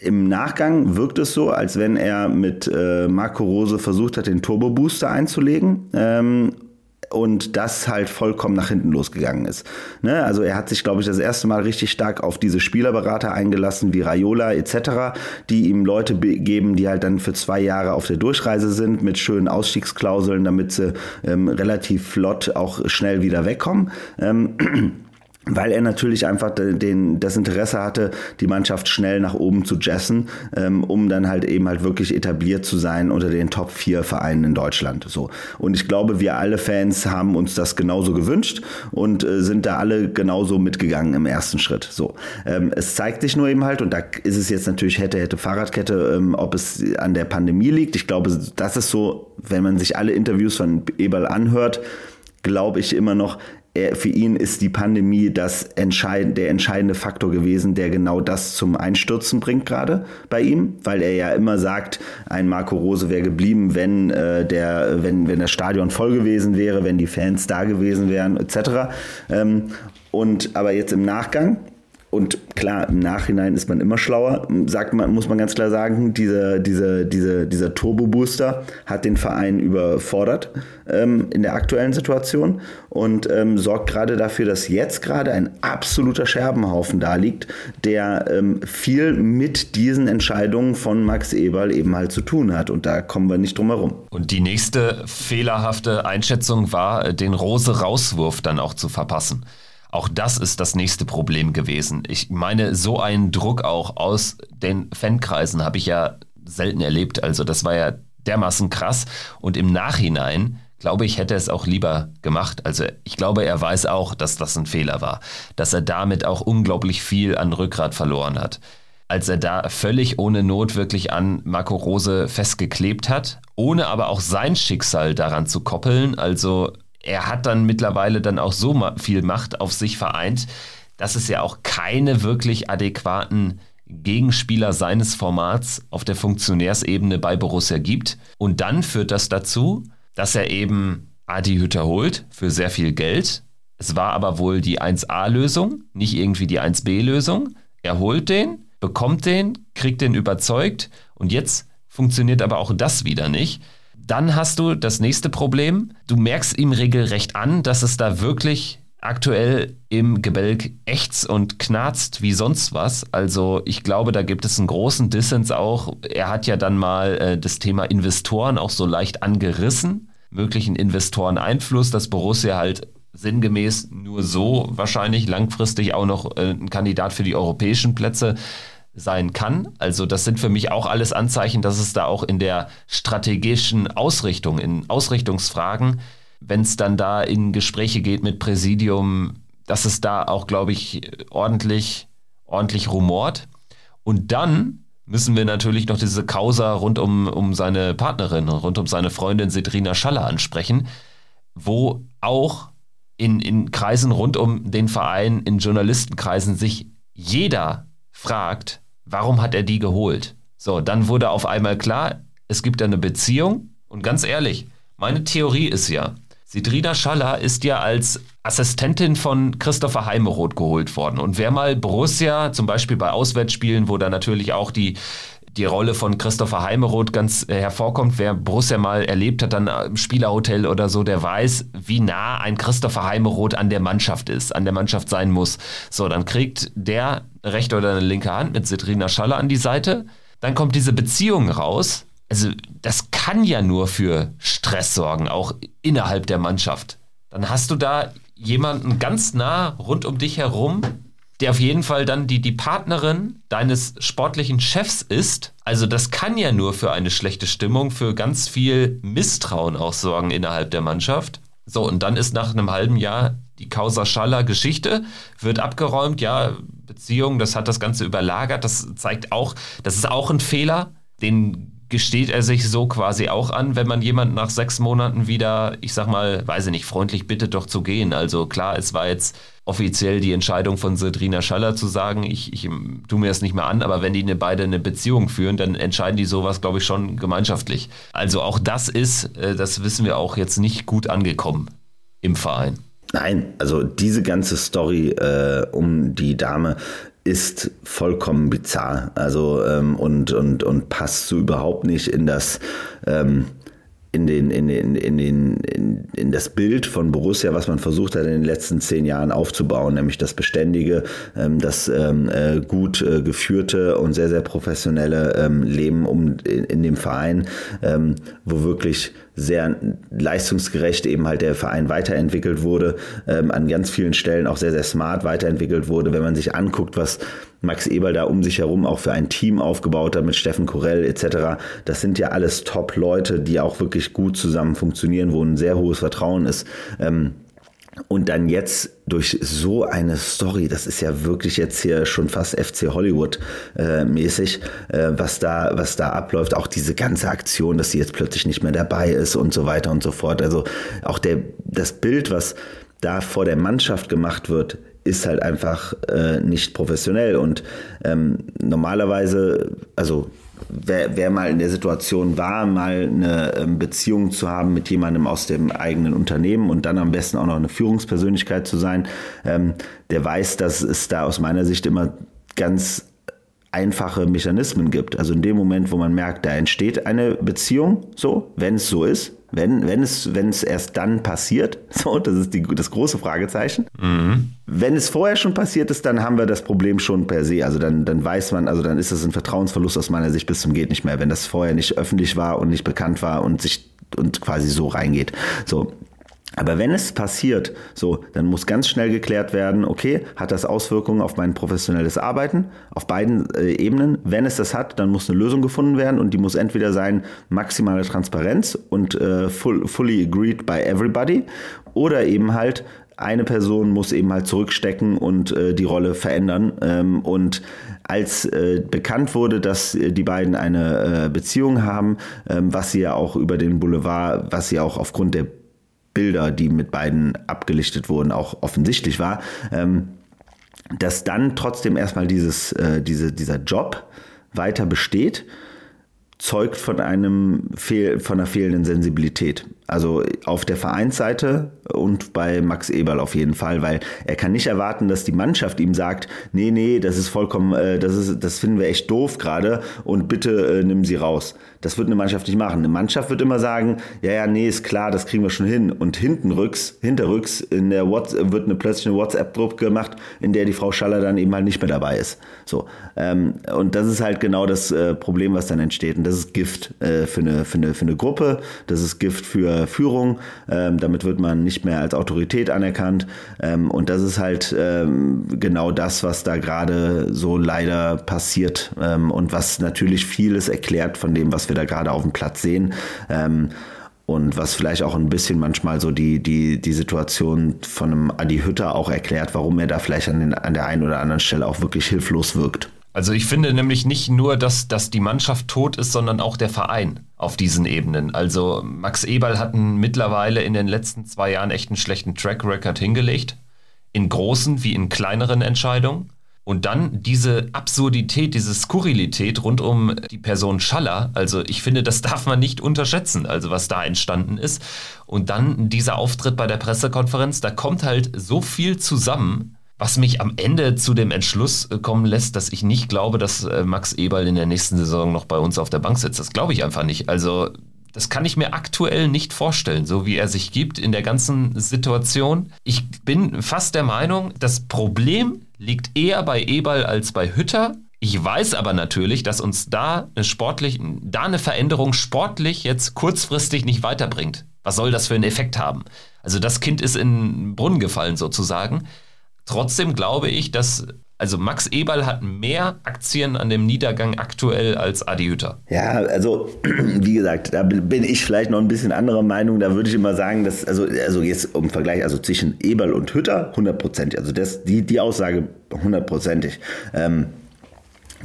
im Nachgang wirkt es so, als wenn er mit äh, Marco Rose versucht hat, den Turbo Booster einzulegen. Ähm, und das halt vollkommen nach hinten losgegangen ist. Ne? Also er hat sich, glaube ich, das erste Mal richtig stark auf diese Spielerberater eingelassen, wie Raiola etc., die ihm Leute geben, die halt dann für zwei Jahre auf der Durchreise sind mit schönen Ausstiegsklauseln, damit sie ähm, relativ flott auch schnell wieder wegkommen. Ähm, weil er natürlich einfach den, das Interesse hatte, die Mannschaft schnell nach oben zu jessen, ähm, um dann halt eben halt wirklich etabliert zu sein unter den Top 4 Vereinen in Deutschland. So. Und ich glaube, wir alle Fans haben uns das genauso gewünscht und äh, sind da alle genauso mitgegangen im ersten Schritt. So. Ähm, es zeigt sich nur eben halt, und da ist es jetzt natürlich hätte, hätte Fahrradkette, ähm, ob es an der Pandemie liegt. Ich glaube, das ist so, wenn man sich alle Interviews von Eberl anhört, glaube ich immer noch, er, für ihn ist die Pandemie das entscheid der entscheidende Faktor gewesen, der genau das zum Einstürzen bringt gerade bei ihm, weil er ja immer sagt, ein Marco Rose wäre geblieben, wenn äh, der, wenn, wenn das Stadion voll gewesen wäre, wenn die Fans da gewesen wären, etc. Ähm, und aber jetzt im Nachgang und klar, im Nachhinein ist man immer schlauer, sagt man, muss man ganz klar sagen, dieser, dieser, dieser, dieser Turbo-Booster hat den Verein überfordert ähm, in der aktuellen Situation und ähm, sorgt gerade dafür, dass jetzt gerade ein absoluter Scherbenhaufen da liegt, der ähm, viel mit diesen Entscheidungen von Max Eberl eben halt zu tun hat. Und da kommen wir nicht drum herum. Und die nächste fehlerhafte Einschätzung war, den Rose-Rauswurf dann auch zu verpassen. Auch das ist das nächste Problem gewesen. Ich meine, so einen Druck auch aus den Fankreisen habe ich ja selten erlebt. Also das war ja dermaßen krass. Und im Nachhinein, glaube ich, hätte er es auch lieber gemacht. Also ich glaube, er weiß auch, dass das ein Fehler war. Dass er damit auch unglaublich viel an Rückgrat verloren hat. Als er da völlig ohne Not wirklich an Marco Rose festgeklebt hat, ohne aber auch sein Schicksal daran zu koppeln. Also er hat dann mittlerweile dann auch so viel Macht auf sich vereint, dass es ja auch keine wirklich adäquaten Gegenspieler seines Formats auf der Funktionärsebene bei Borussia gibt. Und dann führt das dazu, dass er eben Adi Hütter holt für sehr viel Geld. Es war aber wohl die 1A-Lösung, nicht irgendwie die 1B-Lösung. Er holt den, bekommt den, kriegt den überzeugt und jetzt funktioniert aber auch das wieder nicht. Dann hast du das nächste Problem. Du merkst ihm regelrecht an, dass es da wirklich aktuell im Gebälk ächzt und knarzt wie sonst was. Also ich glaube, da gibt es einen großen Dissens auch. Er hat ja dann mal äh, das Thema Investoren auch so leicht angerissen, möglichen Investoreneinfluss, dass Borussia halt sinngemäß nur so wahrscheinlich langfristig auch noch äh, ein Kandidat für die europäischen Plätze sein kann. Also das sind für mich auch alles Anzeichen, dass es da auch in der strategischen Ausrichtung, in Ausrichtungsfragen, wenn es dann da in Gespräche geht mit Präsidium, dass es da auch, glaube ich, ordentlich, ordentlich rumort. Und dann müssen wir natürlich noch diese Causa rund um, um seine Partnerin, rund um seine Freundin Sedrina Schaller ansprechen, wo auch in, in Kreisen rund um den Verein, in Journalistenkreisen sich jeder fragt, warum hat er die geholt? So, dann wurde auf einmal klar, es gibt eine Beziehung. Und ganz ehrlich, meine Theorie ist ja, Sidrina Schaller ist ja als Assistentin von Christopher Heimeroth geholt worden. Und wer mal Borussia, zum Beispiel bei Auswärtsspielen, wo da natürlich auch die die Rolle von Christopher Heimeroth ganz äh, hervorkommt. Wer Borussia mal erlebt hat, dann im Spielerhotel oder so, der weiß, wie nah ein Christopher Heimeroth an der Mannschaft ist, an der Mannschaft sein muss. So, dann kriegt der rechte oder eine linke Hand mit Citrina Schaller an die Seite. Dann kommt diese Beziehung raus. Also, das kann ja nur für Stress sorgen, auch innerhalb der Mannschaft. Dann hast du da jemanden ganz nah rund um dich herum, der auf jeden Fall dann die, die Partnerin deines sportlichen Chefs ist. Also das kann ja nur für eine schlechte Stimmung, für ganz viel Misstrauen auch sorgen innerhalb der Mannschaft. So, und dann ist nach einem halben Jahr die Causa Schaller Geschichte, wird abgeräumt, ja, Beziehung, das hat das Ganze überlagert, das zeigt auch, das ist auch ein Fehler, den gesteht er sich so quasi auch an, wenn man jemanden nach sechs Monaten wieder, ich sag mal, weiß ich nicht, freundlich bittet doch zu gehen. Also klar, es war jetzt offiziell die Entscheidung von Sedrina Schaller zu sagen, ich, ich tue mir das nicht mehr an, aber wenn die beide eine Beziehung führen, dann entscheiden die sowas, glaube ich, schon gemeinschaftlich. Also auch das ist, äh, das wissen wir auch jetzt nicht gut angekommen im Verein. Nein, also diese ganze Story äh, um die Dame ist vollkommen bizarr. Also ähm, und, und, und passt so überhaupt nicht in das ähm, in, den, in, den, in, den, in, in das Bild von Borussia, was man versucht hat in den letzten zehn Jahren aufzubauen, nämlich das beständige, ähm, das ähm, äh, gut äh, geführte und sehr, sehr professionelle ähm, Leben um, in, in dem Verein, ähm, wo wirklich sehr leistungsgerecht eben halt der Verein weiterentwickelt wurde, ähm, an ganz vielen Stellen auch sehr, sehr smart weiterentwickelt wurde. Wenn man sich anguckt, was Max Eberl da um sich herum auch für ein Team aufgebaut hat mit Steffen Korell etc., das sind ja alles Top-Leute, die auch wirklich gut zusammen funktionieren, wo ein sehr hohes Vertrauen ist. Ähm, und dann jetzt durch so eine Story, das ist ja wirklich jetzt hier schon fast FC Hollywood äh, mäßig, äh, was da was da abläuft, auch diese ganze Aktion, dass sie jetzt plötzlich nicht mehr dabei ist und so weiter und so fort. Also auch der das Bild, was da vor der Mannschaft gemacht wird, ist halt einfach äh, nicht professionell und ähm, normalerweise, also wer, wer mal in der Situation war, mal eine ähm, Beziehung zu haben mit jemandem aus dem eigenen Unternehmen und dann am besten auch noch eine Führungspersönlichkeit zu sein, ähm, der weiß, dass es da aus meiner Sicht immer ganz einfache Mechanismen gibt. Also in dem Moment, wo man merkt, da entsteht eine Beziehung, so, wenn es so ist, wenn, wenn, es, wenn es erst dann passiert, so, das ist die, das große Fragezeichen. Mhm. Wenn es vorher schon passiert ist, dann haben wir das Problem schon per se. Also dann, dann weiß man, also dann ist es ein Vertrauensverlust aus meiner Sicht bis zum geht nicht mehr, wenn das vorher nicht öffentlich war und nicht bekannt war und sich und quasi so reingeht. So, aber wenn es passiert, so, dann muss ganz schnell geklärt werden, okay, hat das Auswirkungen auf mein professionelles Arbeiten auf beiden äh, Ebenen? Wenn es das hat, dann muss eine Lösung gefunden werden und die muss entweder sein maximale Transparenz und äh, full, fully agreed by everybody oder eben halt eine Person muss eben halt zurückstecken und äh, die Rolle verändern. Ähm, und als äh, bekannt wurde, dass äh, die beiden eine äh, Beziehung haben, ähm, was sie ja auch über den Boulevard, was sie auch aufgrund der Bilder, die mit beiden abgelichtet wurden, auch offensichtlich war, ähm, dass dann trotzdem erstmal dieses, äh, diese, dieser Job weiter besteht, zeugt von einem Fehl, von einer fehlenden Sensibilität. Also auf der Vereinsseite und bei Max Eberl auf jeden Fall, weil er kann nicht erwarten, dass die Mannschaft ihm sagt, nee, nee, das ist vollkommen, äh, das ist, das finden wir echt doof gerade und bitte äh, nimm sie raus. Das wird eine Mannschaft nicht machen. Eine Mannschaft wird immer sagen, ja, ja, nee, ist klar, das kriegen wir schon hin. Und hintenrücks, hinterrücks in der WhatsApp wird eine plötzlich eine WhatsApp-Gruppe gemacht, in der die Frau Schaller dann eben halt nicht mehr dabei ist. So ähm, und das ist halt genau das äh, Problem, was dann entsteht. Und das ist Gift äh, für eine für eine für eine Gruppe. Das ist Gift für Führung. Ähm, damit wird man nicht mehr als Autorität anerkannt. Ähm, und das ist halt ähm, genau das, was da gerade so leider passiert ähm, und was natürlich vieles erklärt von dem, was wir da gerade auf dem Platz sehen ähm, und was vielleicht auch ein bisschen manchmal so die, die, die Situation von einem Adi Hütter auch erklärt, warum er da vielleicht an, den, an der einen oder anderen Stelle auch wirklich hilflos wirkt. Also ich finde nämlich nicht nur, dass, dass die Mannschaft tot ist, sondern auch der Verein auf diesen Ebenen. Also Max Eberl hat mittlerweile in den letzten zwei Jahren echt einen schlechten Track Record hingelegt. In großen wie in kleineren Entscheidungen. Und dann diese Absurdität, diese Skurrilität rund um die Person Schaller. Also ich finde, das darf man nicht unterschätzen, also was da entstanden ist. Und dann dieser Auftritt bei der Pressekonferenz, da kommt halt so viel zusammen, was mich am Ende zu dem Entschluss äh, kommen lässt, dass ich nicht glaube, dass äh, Max Eberl in der nächsten Saison noch bei uns auf der Bank sitzt. Das glaube ich einfach nicht. Also das kann ich mir aktuell nicht vorstellen, so wie er sich gibt in der ganzen Situation. Ich bin fast der Meinung, das Problem liegt eher bei Eberl als bei Hütter. Ich weiß aber natürlich, dass uns da eine sportlich, da eine Veränderung sportlich jetzt kurzfristig nicht weiterbringt. Was soll das für einen Effekt haben? Also das Kind ist in den Brunnen gefallen sozusagen. Trotzdem glaube ich, dass also Max Eberl hat mehr Aktien an dem Niedergang aktuell als Adi Hütter. Ja, also wie gesagt, da bin ich vielleicht noch ein bisschen anderer Meinung. Da würde ich immer sagen, dass, also, also jetzt im Vergleich, also zwischen Eberl und Hütter, hundertprozentig. Also das, die, die Aussage hundertprozentig. Ähm,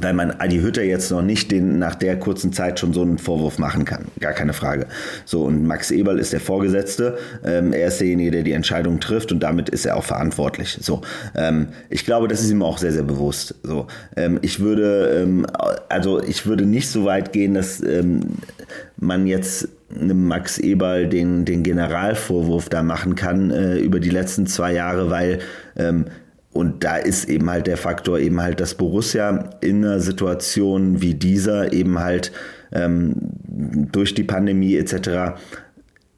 weil man Adi Hütter jetzt noch nicht den, nach der kurzen Zeit schon so einen Vorwurf machen kann. Gar keine Frage. So, und Max Eberl ist der Vorgesetzte. Ähm, er ist derjenige, der die Entscheidung trifft und damit ist er auch verantwortlich. So, ähm, ich glaube, das ist ihm auch sehr, sehr bewusst. So, ähm, ich würde, ähm, also ich würde nicht so weit gehen, dass ähm, man jetzt einem Max Eberl den, den Generalvorwurf da machen kann äh, über die letzten zwei Jahre, weil ähm, und da ist eben halt der Faktor eben halt, dass Borussia in einer Situation wie dieser eben halt ähm, durch die Pandemie etc.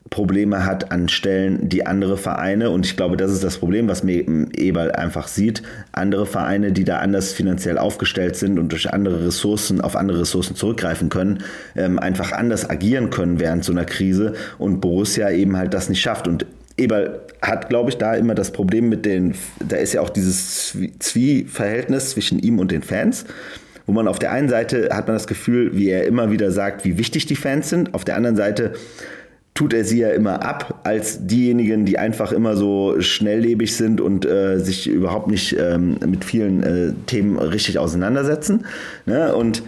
Probleme hat an Stellen, die andere Vereine, und ich glaube, das ist das Problem, was Eberl einfach sieht, andere Vereine, die da anders finanziell aufgestellt sind und durch andere Ressourcen, auf andere Ressourcen zurückgreifen können, ähm, einfach anders agieren können während so einer Krise und Borussia eben halt das nicht schafft. Und Eberl hat, glaube ich, da immer das Problem mit den, da ist ja auch dieses Zwie-Verhältnis zwischen ihm und den Fans wo man auf der einen Seite hat man das Gefühl, wie er immer wieder sagt, wie wichtig die Fans sind, auf der anderen Seite tut er sie ja immer ab als diejenigen, die einfach immer so schnelllebig sind und äh, sich überhaupt nicht ähm, mit vielen äh, Themen richtig auseinandersetzen. Ne? Und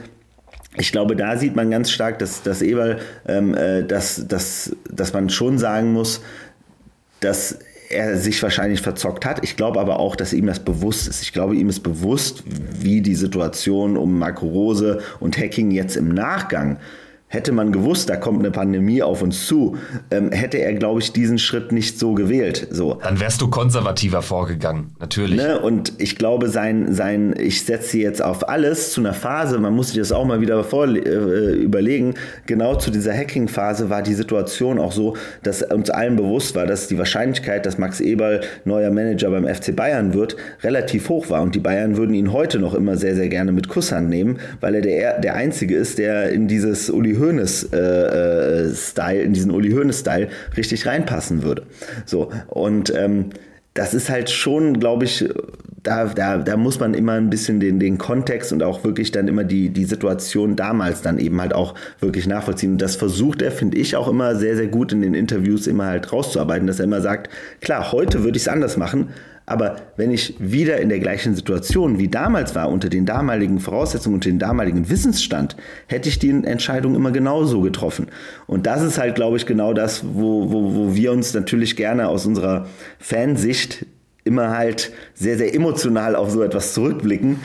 ich glaube, da sieht man ganz stark, dass, dass Eberl, ähm, äh, dass, dass, dass man schon sagen muss, dass er sich wahrscheinlich verzockt hat. Ich glaube aber auch, dass ihm das bewusst ist. Ich glaube, ihm ist bewusst, wie die Situation um Marco Rose und Hacking jetzt im Nachgang Hätte man gewusst, da kommt eine Pandemie auf uns zu, ähm, hätte er, glaube ich, diesen Schritt nicht so gewählt. So. Dann wärst du konservativer vorgegangen, natürlich. Ne? Und ich glaube, sein, sein, ich setze jetzt auf alles zu einer Phase, man muss sich das auch mal wieder vor, äh, überlegen, genau zu dieser Hacking-Phase war die Situation auch so, dass uns allen bewusst war, dass die Wahrscheinlichkeit, dass Max Eberl neuer Manager beim FC Bayern wird, relativ hoch war. Und die Bayern würden ihn heute noch immer sehr, sehr gerne mit Kusshand nehmen, weil er der, der Einzige ist, der in dieses Uli Hoeneß-Style, äh, äh in diesen Uli Hoeneß-Style richtig reinpassen würde. So, und ähm, das ist halt schon, glaube ich, da, da, da muss man immer ein bisschen den, den Kontext und auch wirklich dann immer die, die Situation damals dann eben halt auch wirklich nachvollziehen. Und das versucht er, finde ich, auch immer sehr, sehr gut in den Interviews immer halt rauszuarbeiten, dass er immer sagt, klar, heute würde ich es anders machen, aber wenn ich wieder in der gleichen Situation wie damals war, unter den damaligen Voraussetzungen, unter dem damaligen Wissensstand, hätte ich die Entscheidung immer genauso getroffen. Und das ist halt, glaube ich, genau das, wo, wo, wo wir uns natürlich gerne aus unserer Fansicht immer halt sehr, sehr emotional auf so etwas zurückblicken,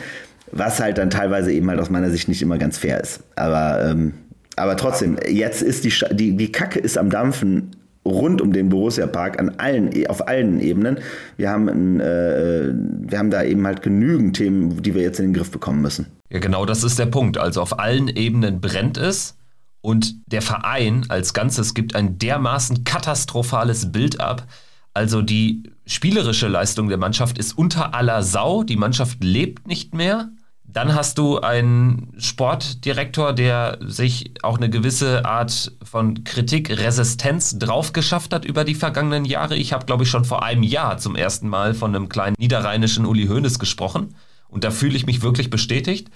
was halt dann teilweise eben halt aus meiner Sicht nicht immer ganz fair ist. Aber, ähm, aber trotzdem, jetzt ist die, die, die Kacke ist am Dampfen rund um den Borussia Park an allen, auf allen Ebenen. Wir haben, ein, äh, wir haben da eben halt genügend Themen, die wir jetzt in den Griff bekommen müssen. Ja, genau, das ist der Punkt. Also auf allen Ebenen brennt es und der Verein als Ganzes gibt ein dermaßen katastrophales Bild ab. Also die spielerische Leistung der Mannschaft ist unter aller Sau. Die Mannschaft lebt nicht mehr. Dann hast du einen Sportdirektor, der sich auch eine gewisse Art von Kritikresistenz draufgeschafft hat über die vergangenen Jahre. Ich habe, glaube ich, schon vor einem Jahr zum ersten Mal von einem kleinen niederrheinischen Uli Hoeneß gesprochen. Und da fühle ich mich wirklich bestätigt.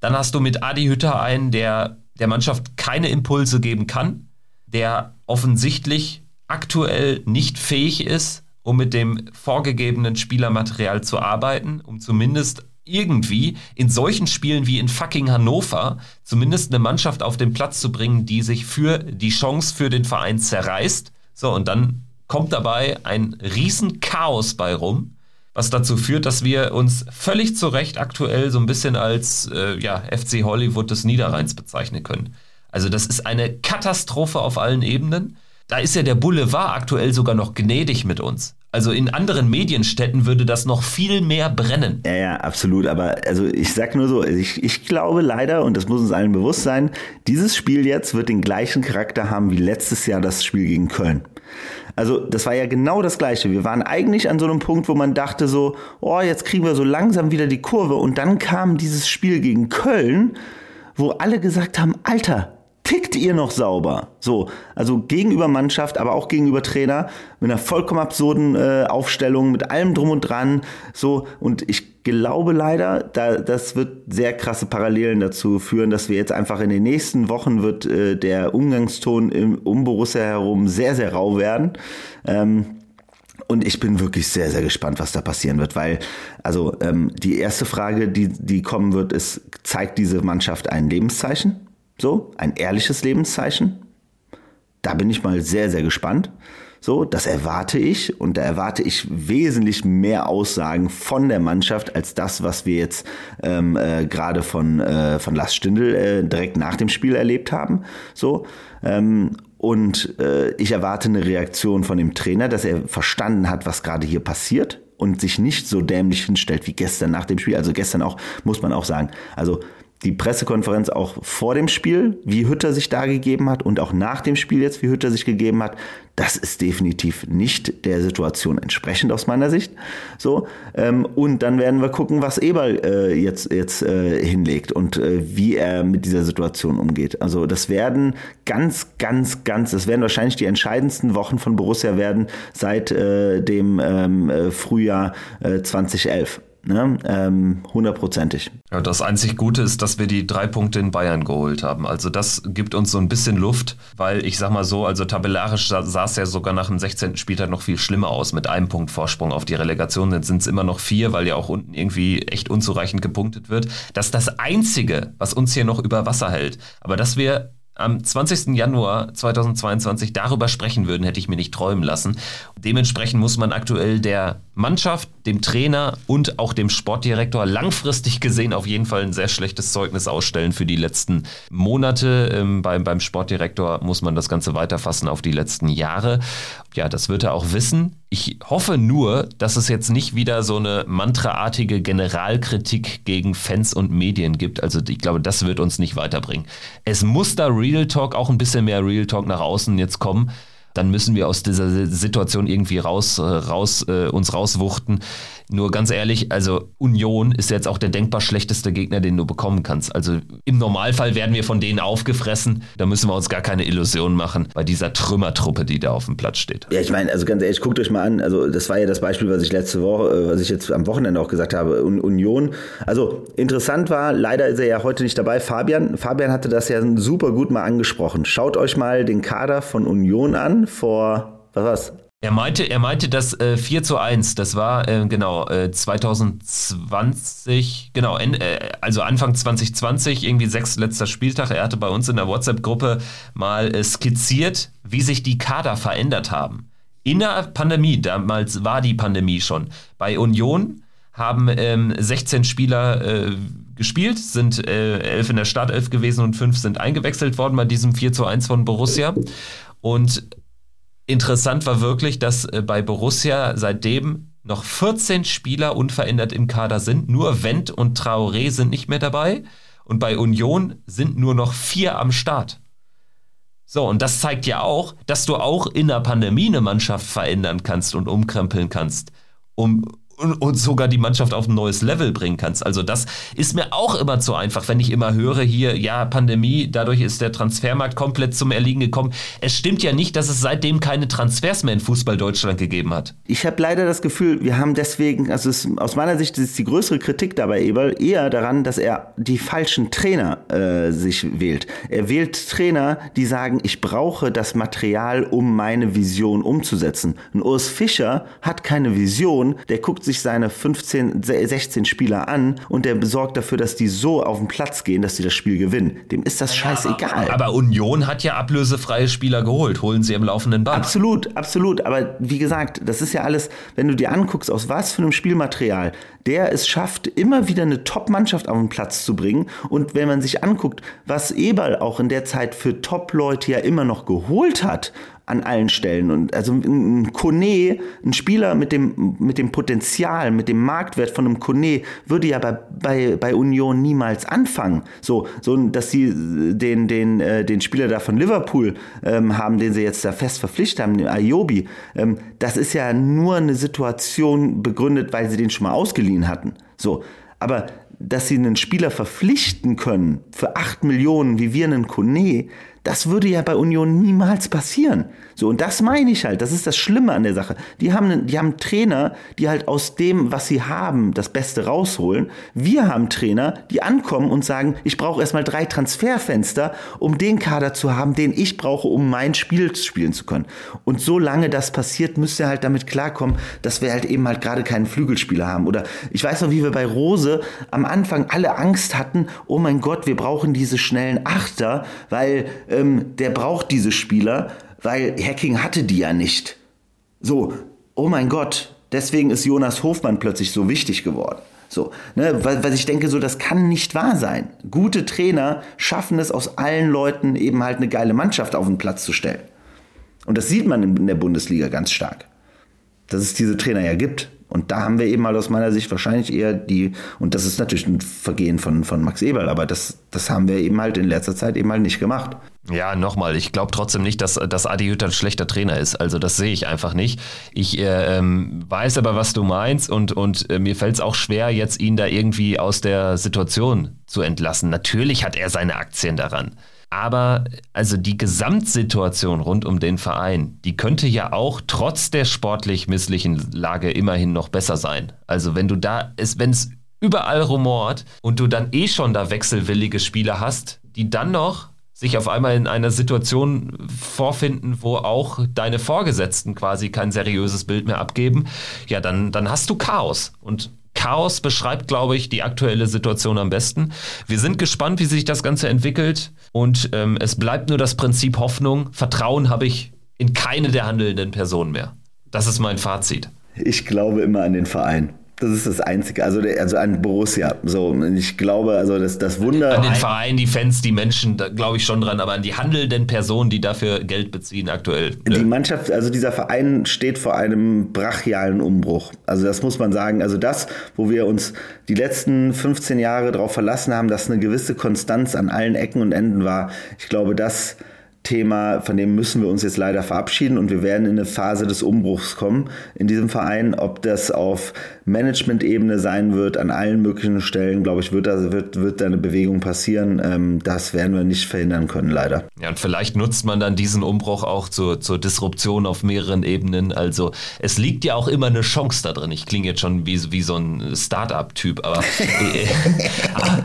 Dann hast du mit Adi Hütter einen, der der Mannschaft keine Impulse geben kann, der offensichtlich aktuell nicht fähig ist, um mit dem vorgegebenen Spielermaterial zu arbeiten, um zumindest irgendwie in solchen Spielen wie in fucking Hannover zumindest eine Mannschaft auf den Platz zu bringen, die sich für die Chance für den Verein zerreißt. So, und dann kommt dabei ein riesen Chaos bei rum, was dazu führt, dass wir uns völlig zu Recht aktuell so ein bisschen als äh, ja, FC Hollywood des Niederrheins bezeichnen können. Also das ist eine Katastrophe auf allen Ebenen. Da ist ja der Boulevard aktuell sogar noch gnädig mit uns. Also in anderen Medienstädten würde das noch viel mehr brennen. Ja, ja, absolut. Aber also ich sag nur so, ich, ich glaube leider, und das muss uns allen bewusst sein, dieses Spiel jetzt wird den gleichen Charakter haben wie letztes Jahr das Spiel gegen Köln. Also das war ja genau das gleiche. Wir waren eigentlich an so einem Punkt, wo man dachte so, oh, jetzt kriegen wir so langsam wieder die Kurve. Und dann kam dieses Spiel gegen Köln, wo alle gesagt haben, Alter, tickt ihr noch sauber? So, also gegenüber Mannschaft, aber auch gegenüber Trainer mit einer vollkommen absurden äh, Aufstellung, mit allem drum und dran. So, und ich glaube leider, da, das wird sehr krasse Parallelen dazu führen, dass wir jetzt einfach in den nächsten Wochen wird äh, der Umgangston im, um Borussia herum sehr, sehr rau werden. Ähm, und ich bin wirklich sehr, sehr gespannt, was da passieren wird, weil, also ähm, die erste Frage, die, die kommen wird, ist, zeigt diese Mannschaft ein Lebenszeichen? So, ein ehrliches Lebenszeichen. Da bin ich mal sehr, sehr gespannt. So, das erwarte ich und da erwarte ich wesentlich mehr Aussagen von der Mannschaft als das, was wir jetzt ähm, äh, gerade von, äh, von Lars Stindl äh, direkt nach dem Spiel erlebt haben. So, ähm, und äh, ich erwarte eine Reaktion von dem Trainer, dass er verstanden hat, was gerade hier passiert und sich nicht so dämlich hinstellt wie gestern nach dem Spiel. Also gestern auch, muss man auch sagen. Also die Pressekonferenz auch vor dem Spiel, wie Hütter sich da gegeben hat und auch nach dem Spiel jetzt, wie Hütter sich gegeben hat, das ist definitiv nicht der Situation entsprechend aus meiner Sicht. So ähm, und dann werden wir gucken, was Eberl äh, jetzt jetzt äh, hinlegt und äh, wie er mit dieser Situation umgeht. Also das werden ganz, ganz, ganz, das werden wahrscheinlich die entscheidendsten Wochen von Borussia werden seit äh, dem ähm, äh, Frühjahr 2011. Äh, Ne? Ähm, hundertprozentig. Ja, das einzig Gute ist, dass wir die drei Punkte in Bayern geholt haben. Also das gibt uns so ein bisschen Luft, weil ich sag mal so, also tabellarisch sah es ja sogar nach dem 16. Spieltag noch viel schlimmer aus mit einem Punkt Vorsprung auf die Relegation. Jetzt sind es immer noch vier, weil ja auch unten irgendwie echt unzureichend gepunktet wird. Das ist das Einzige, was uns hier noch über Wasser hält. Aber dass wir am 20. Januar 2022 darüber sprechen würden, hätte ich mir nicht träumen lassen. Dementsprechend muss man aktuell der Mannschaft, dem Trainer und auch dem Sportdirektor langfristig gesehen auf jeden Fall ein sehr schlechtes Zeugnis ausstellen für die letzten Monate. Ähm, beim, beim Sportdirektor muss man das Ganze weiterfassen auf die letzten Jahre. Ja, das wird er auch wissen. Ich hoffe nur, dass es jetzt nicht wieder so eine mantraartige Generalkritik gegen Fans und Medien gibt. Also ich glaube, das wird uns nicht weiterbringen. Es muss da Real Talk, auch ein bisschen mehr Real Talk nach außen jetzt kommen dann müssen wir aus dieser Situation irgendwie raus, äh, raus äh, uns rauswuchten. Nur ganz ehrlich, also Union ist jetzt auch der denkbar schlechteste Gegner, den du bekommen kannst. Also im Normalfall werden wir von denen aufgefressen. Da müssen wir uns gar keine Illusionen machen bei dieser Trümmertruppe, die da auf dem Platz steht. Ja, ich meine, also ganz ehrlich, guckt euch mal an. Also das war ja das Beispiel, was ich letzte Woche, äh, was ich jetzt am Wochenende auch gesagt habe. Union. Also interessant war, leider ist er ja heute nicht dabei. Fabian, Fabian hatte das ja super gut mal angesprochen. Schaut euch mal den Kader von Union an vor was war's? Er meinte, er meinte das äh, 4 zu 1, das war äh, genau äh, 2020, genau, en, äh, also Anfang 2020, irgendwie sechs letzter Spieltag. Er hatte bei uns in der WhatsApp-Gruppe mal äh, skizziert, wie sich die Kader verändert haben. In der Pandemie, damals war die Pandemie schon. Bei Union haben ähm, 16 Spieler äh, gespielt, sind äh, elf in der Startelf gewesen und fünf sind eingewechselt worden bei diesem 4 zu 1 von Borussia. Und Interessant war wirklich, dass äh, bei Borussia seitdem noch 14 Spieler unverändert im Kader sind. Nur Wendt und Traoré sind nicht mehr dabei. Und bei Union sind nur noch vier am Start. So, und das zeigt ja auch, dass du auch in der Pandemie eine Mannschaft verändern kannst und umkrempeln kannst, um und, sogar die Mannschaft auf ein neues Level bringen kannst. Also das ist mir auch immer zu einfach, wenn ich immer höre hier, ja, Pandemie, dadurch ist der Transfermarkt komplett zum Erliegen gekommen. Es stimmt ja nicht, dass es seitdem keine Transfers mehr in Fußball Deutschland gegeben hat. Ich habe leider das Gefühl, wir haben deswegen, also es, aus meiner Sicht ist die größere Kritik dabei Eberl eher daran, dass er die falschen Trainer äh, sich wählt. Er wählt Trainer, die sagen, ich brauche das Material, um meine Vision umzusetzen. Ein Urs Fischer hat keine Vision, der guckt sich sich seine 15, 16 Spieler an und der besorgt dafür, dass die so auf den Platz gehen, dass sie das Spiel gewinnen. Dem ist das scheißegal. Aber, aber Union hat ja ablösefreie Spieler geholt. Holen sie im laufenden Band. Absolut, absolut. Aber wie gesagt, das ist ja alles, wenn du dir anguckst, aus was für einem Spielmaterial der es schafft, immer wieder eine Top-Mannschaft auf den Platz zu bringen. Und wenn man sich anguckt, was Eberl auch in der Zeit für Top-Leute ja immer noch geholt hat, an allen Stellen. Und also ein Kone, ein Spieler mit dem, mit dem Potenzial, mit dem Marktwert von einem Kone, würde ja bei, bei, bei Union niemals anfangen. So, so dass sie den, den, äh, den Spieler da von Liverpool ähm, haben, den sie jetzt da fest verpflichtet haben, den Ayobi, ähm, das ist ja nur eine Situation begründet, weil sie den schon mal ausgeliehen hatten. So, aber dass sie einen Spieler verpflichten können für 8 Millionen, wie wir einen Kone, das würde ja bei Union niemals passieren. So, und das meine ich halt, das ist das Schlimme an der Sache. Die haben, die haben Trainer, die halt aus dem, was sie haben, das Beste rausholen. Wir haben Trainer, die ankommen und sagen, ich brauche erstmal drei Transferfenster, um den Kader zu haben, den ich brauche, um mein Spiel spielen zu können. Und solange das passiert, müsst ihr halt damit klarkommen, dass wir halt eben halt gerade keinen Flügelspieler haben. Oder ich weiß noch, wie wir bei Rose am Anfang alle Angst hatten, oh mein Gott, wir brauchen diese schnellen Achter, weil ähm, der braucht diese Spieler weil Hacking hatte die ja nicht. So, oh mein Gott, deswegen ist Jonas Hofmann plötzlich so wichtig geworden. So, ne, weil, weil ich denke, so, das kann nicht wahr sein. Gute Trainer schaffen es aus allen Leuten eben halt eine geile Mannschaft auf den Platz zu stellen. Und das sieht man in der Bundesliga ganz stark. Dass es diese Trainer ja gibt. Und da haben wir eben mal aus meiner Sicht wahrscheinlich eher die, und das ist natürlich ein Vergehen von, von Max Eberl, aber das, das haben wir eben halt in letzter Zeit eben halt nicht gemacht. Ja, nochmal, ich glaube trotzdem nicht, dass, dass Adi Hütter ein schlechter Trainer ist. Also das sehe ich einfach nicht. Ich äh, ähm, weiß aber, was du meinst und, und äh, mir fällt es auch schwer, jetzt ihn da irgendwie aus der Situation zu entlassen. Natürlich hat er seine Aktien daran. Aber also die Gesamtsituation rund um den Verein, die könnte ja auch trotz der sportlich misslichen Lage immerhin noch besser sein. Also wenn du da, wenn es überall rumort und du dann eh schon da wechselwillige Spieler hast, die dann noch sich auf einmal in einer Situation vorfinden, wo auch deine Vorgesetzten quasi kein seriöses Bild mehr abgeben, ja, dann, dann hast du Chaos. Und Chaos beschreibt, glaube ich, die aktuelle Situation am besten. Wir sind gespannt, wie sich das Ganze entwickelt. Und ähm, es bleibt nur das Prinzip Hoffnung. Vertrauen habe ich in keine der handelnden Personen mehr. Das ist mein Fazit. Ich glaube immer an den Verein. Das ist das Einzige. Also, der, also an Borussia. So, ich glaube, also das, das Wunder. An den Verein, die Fans, die Menschen, da glaube ich schon dran, aber an die handelnden Personen, die dafür Geld beziehen aktuell. Die ne? Mannschaft, also dieser Verein steht vor einem brachialen Umbruch. Also das muss man sagen. Also das, wo wir uns die letzten 15 Jahre darauf verlassen haben, dass eine gewisse Konstanz an allen Ecken und Enden war. Ich glaube, das Thema, von dem müssen wir uns jetzt leider verabschieden und wir werden in eine Phase des Umbruchs kommen in diesem Verein. Ob das auf Management-Ebene sein wird, an allen möglichen Stellen, glaube ich, wird da, wird, wird da eine Bewegung passieren. Ähm, das werden wir nicht verhindern können, leider. Ja, und vielleicht nutzt man dann diesen Umbruch auch zur, zur Disruption auf mehreren Ebenen. Also es liegt ja auch immer eine Chance da drin. Ich klinge jetzt schon wie, wie so ein Start-up-Typ, aber, aber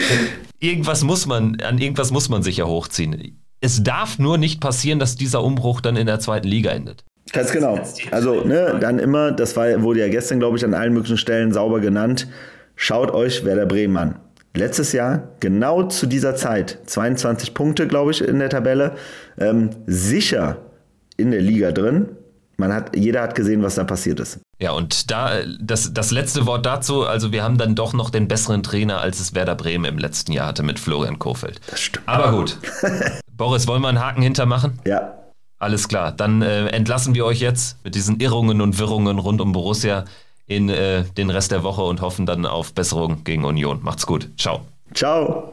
irgendwas muss man, an irgendwas muss man sich ja hochziehen es darf nur nicht passieren, dass dieser Umbruch dann in der zweiten Liga endet. Ganz genau. Also, ne, dann immer, das war, wurde ja gestern, glaube ich, an allen möglichen Stellen sauber genannt. Schaut euch Werder Bremen an. Letztes Jahr, genau zu dieser Zeit, 22 Punkte, glaube ich, in der Tabelle. Ähm, sicher in der Liga drin. Man hat, jeder hat gesehen, was da passiert ist. Ja, und da das, das letzte Wort dazu, also wir haben dann doch noch den besseren Trainer, als es Werder Bremen im letzten Jahr hatte mit Florian Kofeld. Das stimmt. Aber gut. Boris, wollen wir einen Haken hintermachen? Ja. Alles klar. Dann äh, entlassen wir euch jetzt mit diesen Irrungen und Wirrungen rund um Borussia in äh, den Rest der Woche und hoffen dann auf Besserung gegen Union. Macht's gut. Ciao. Ciao.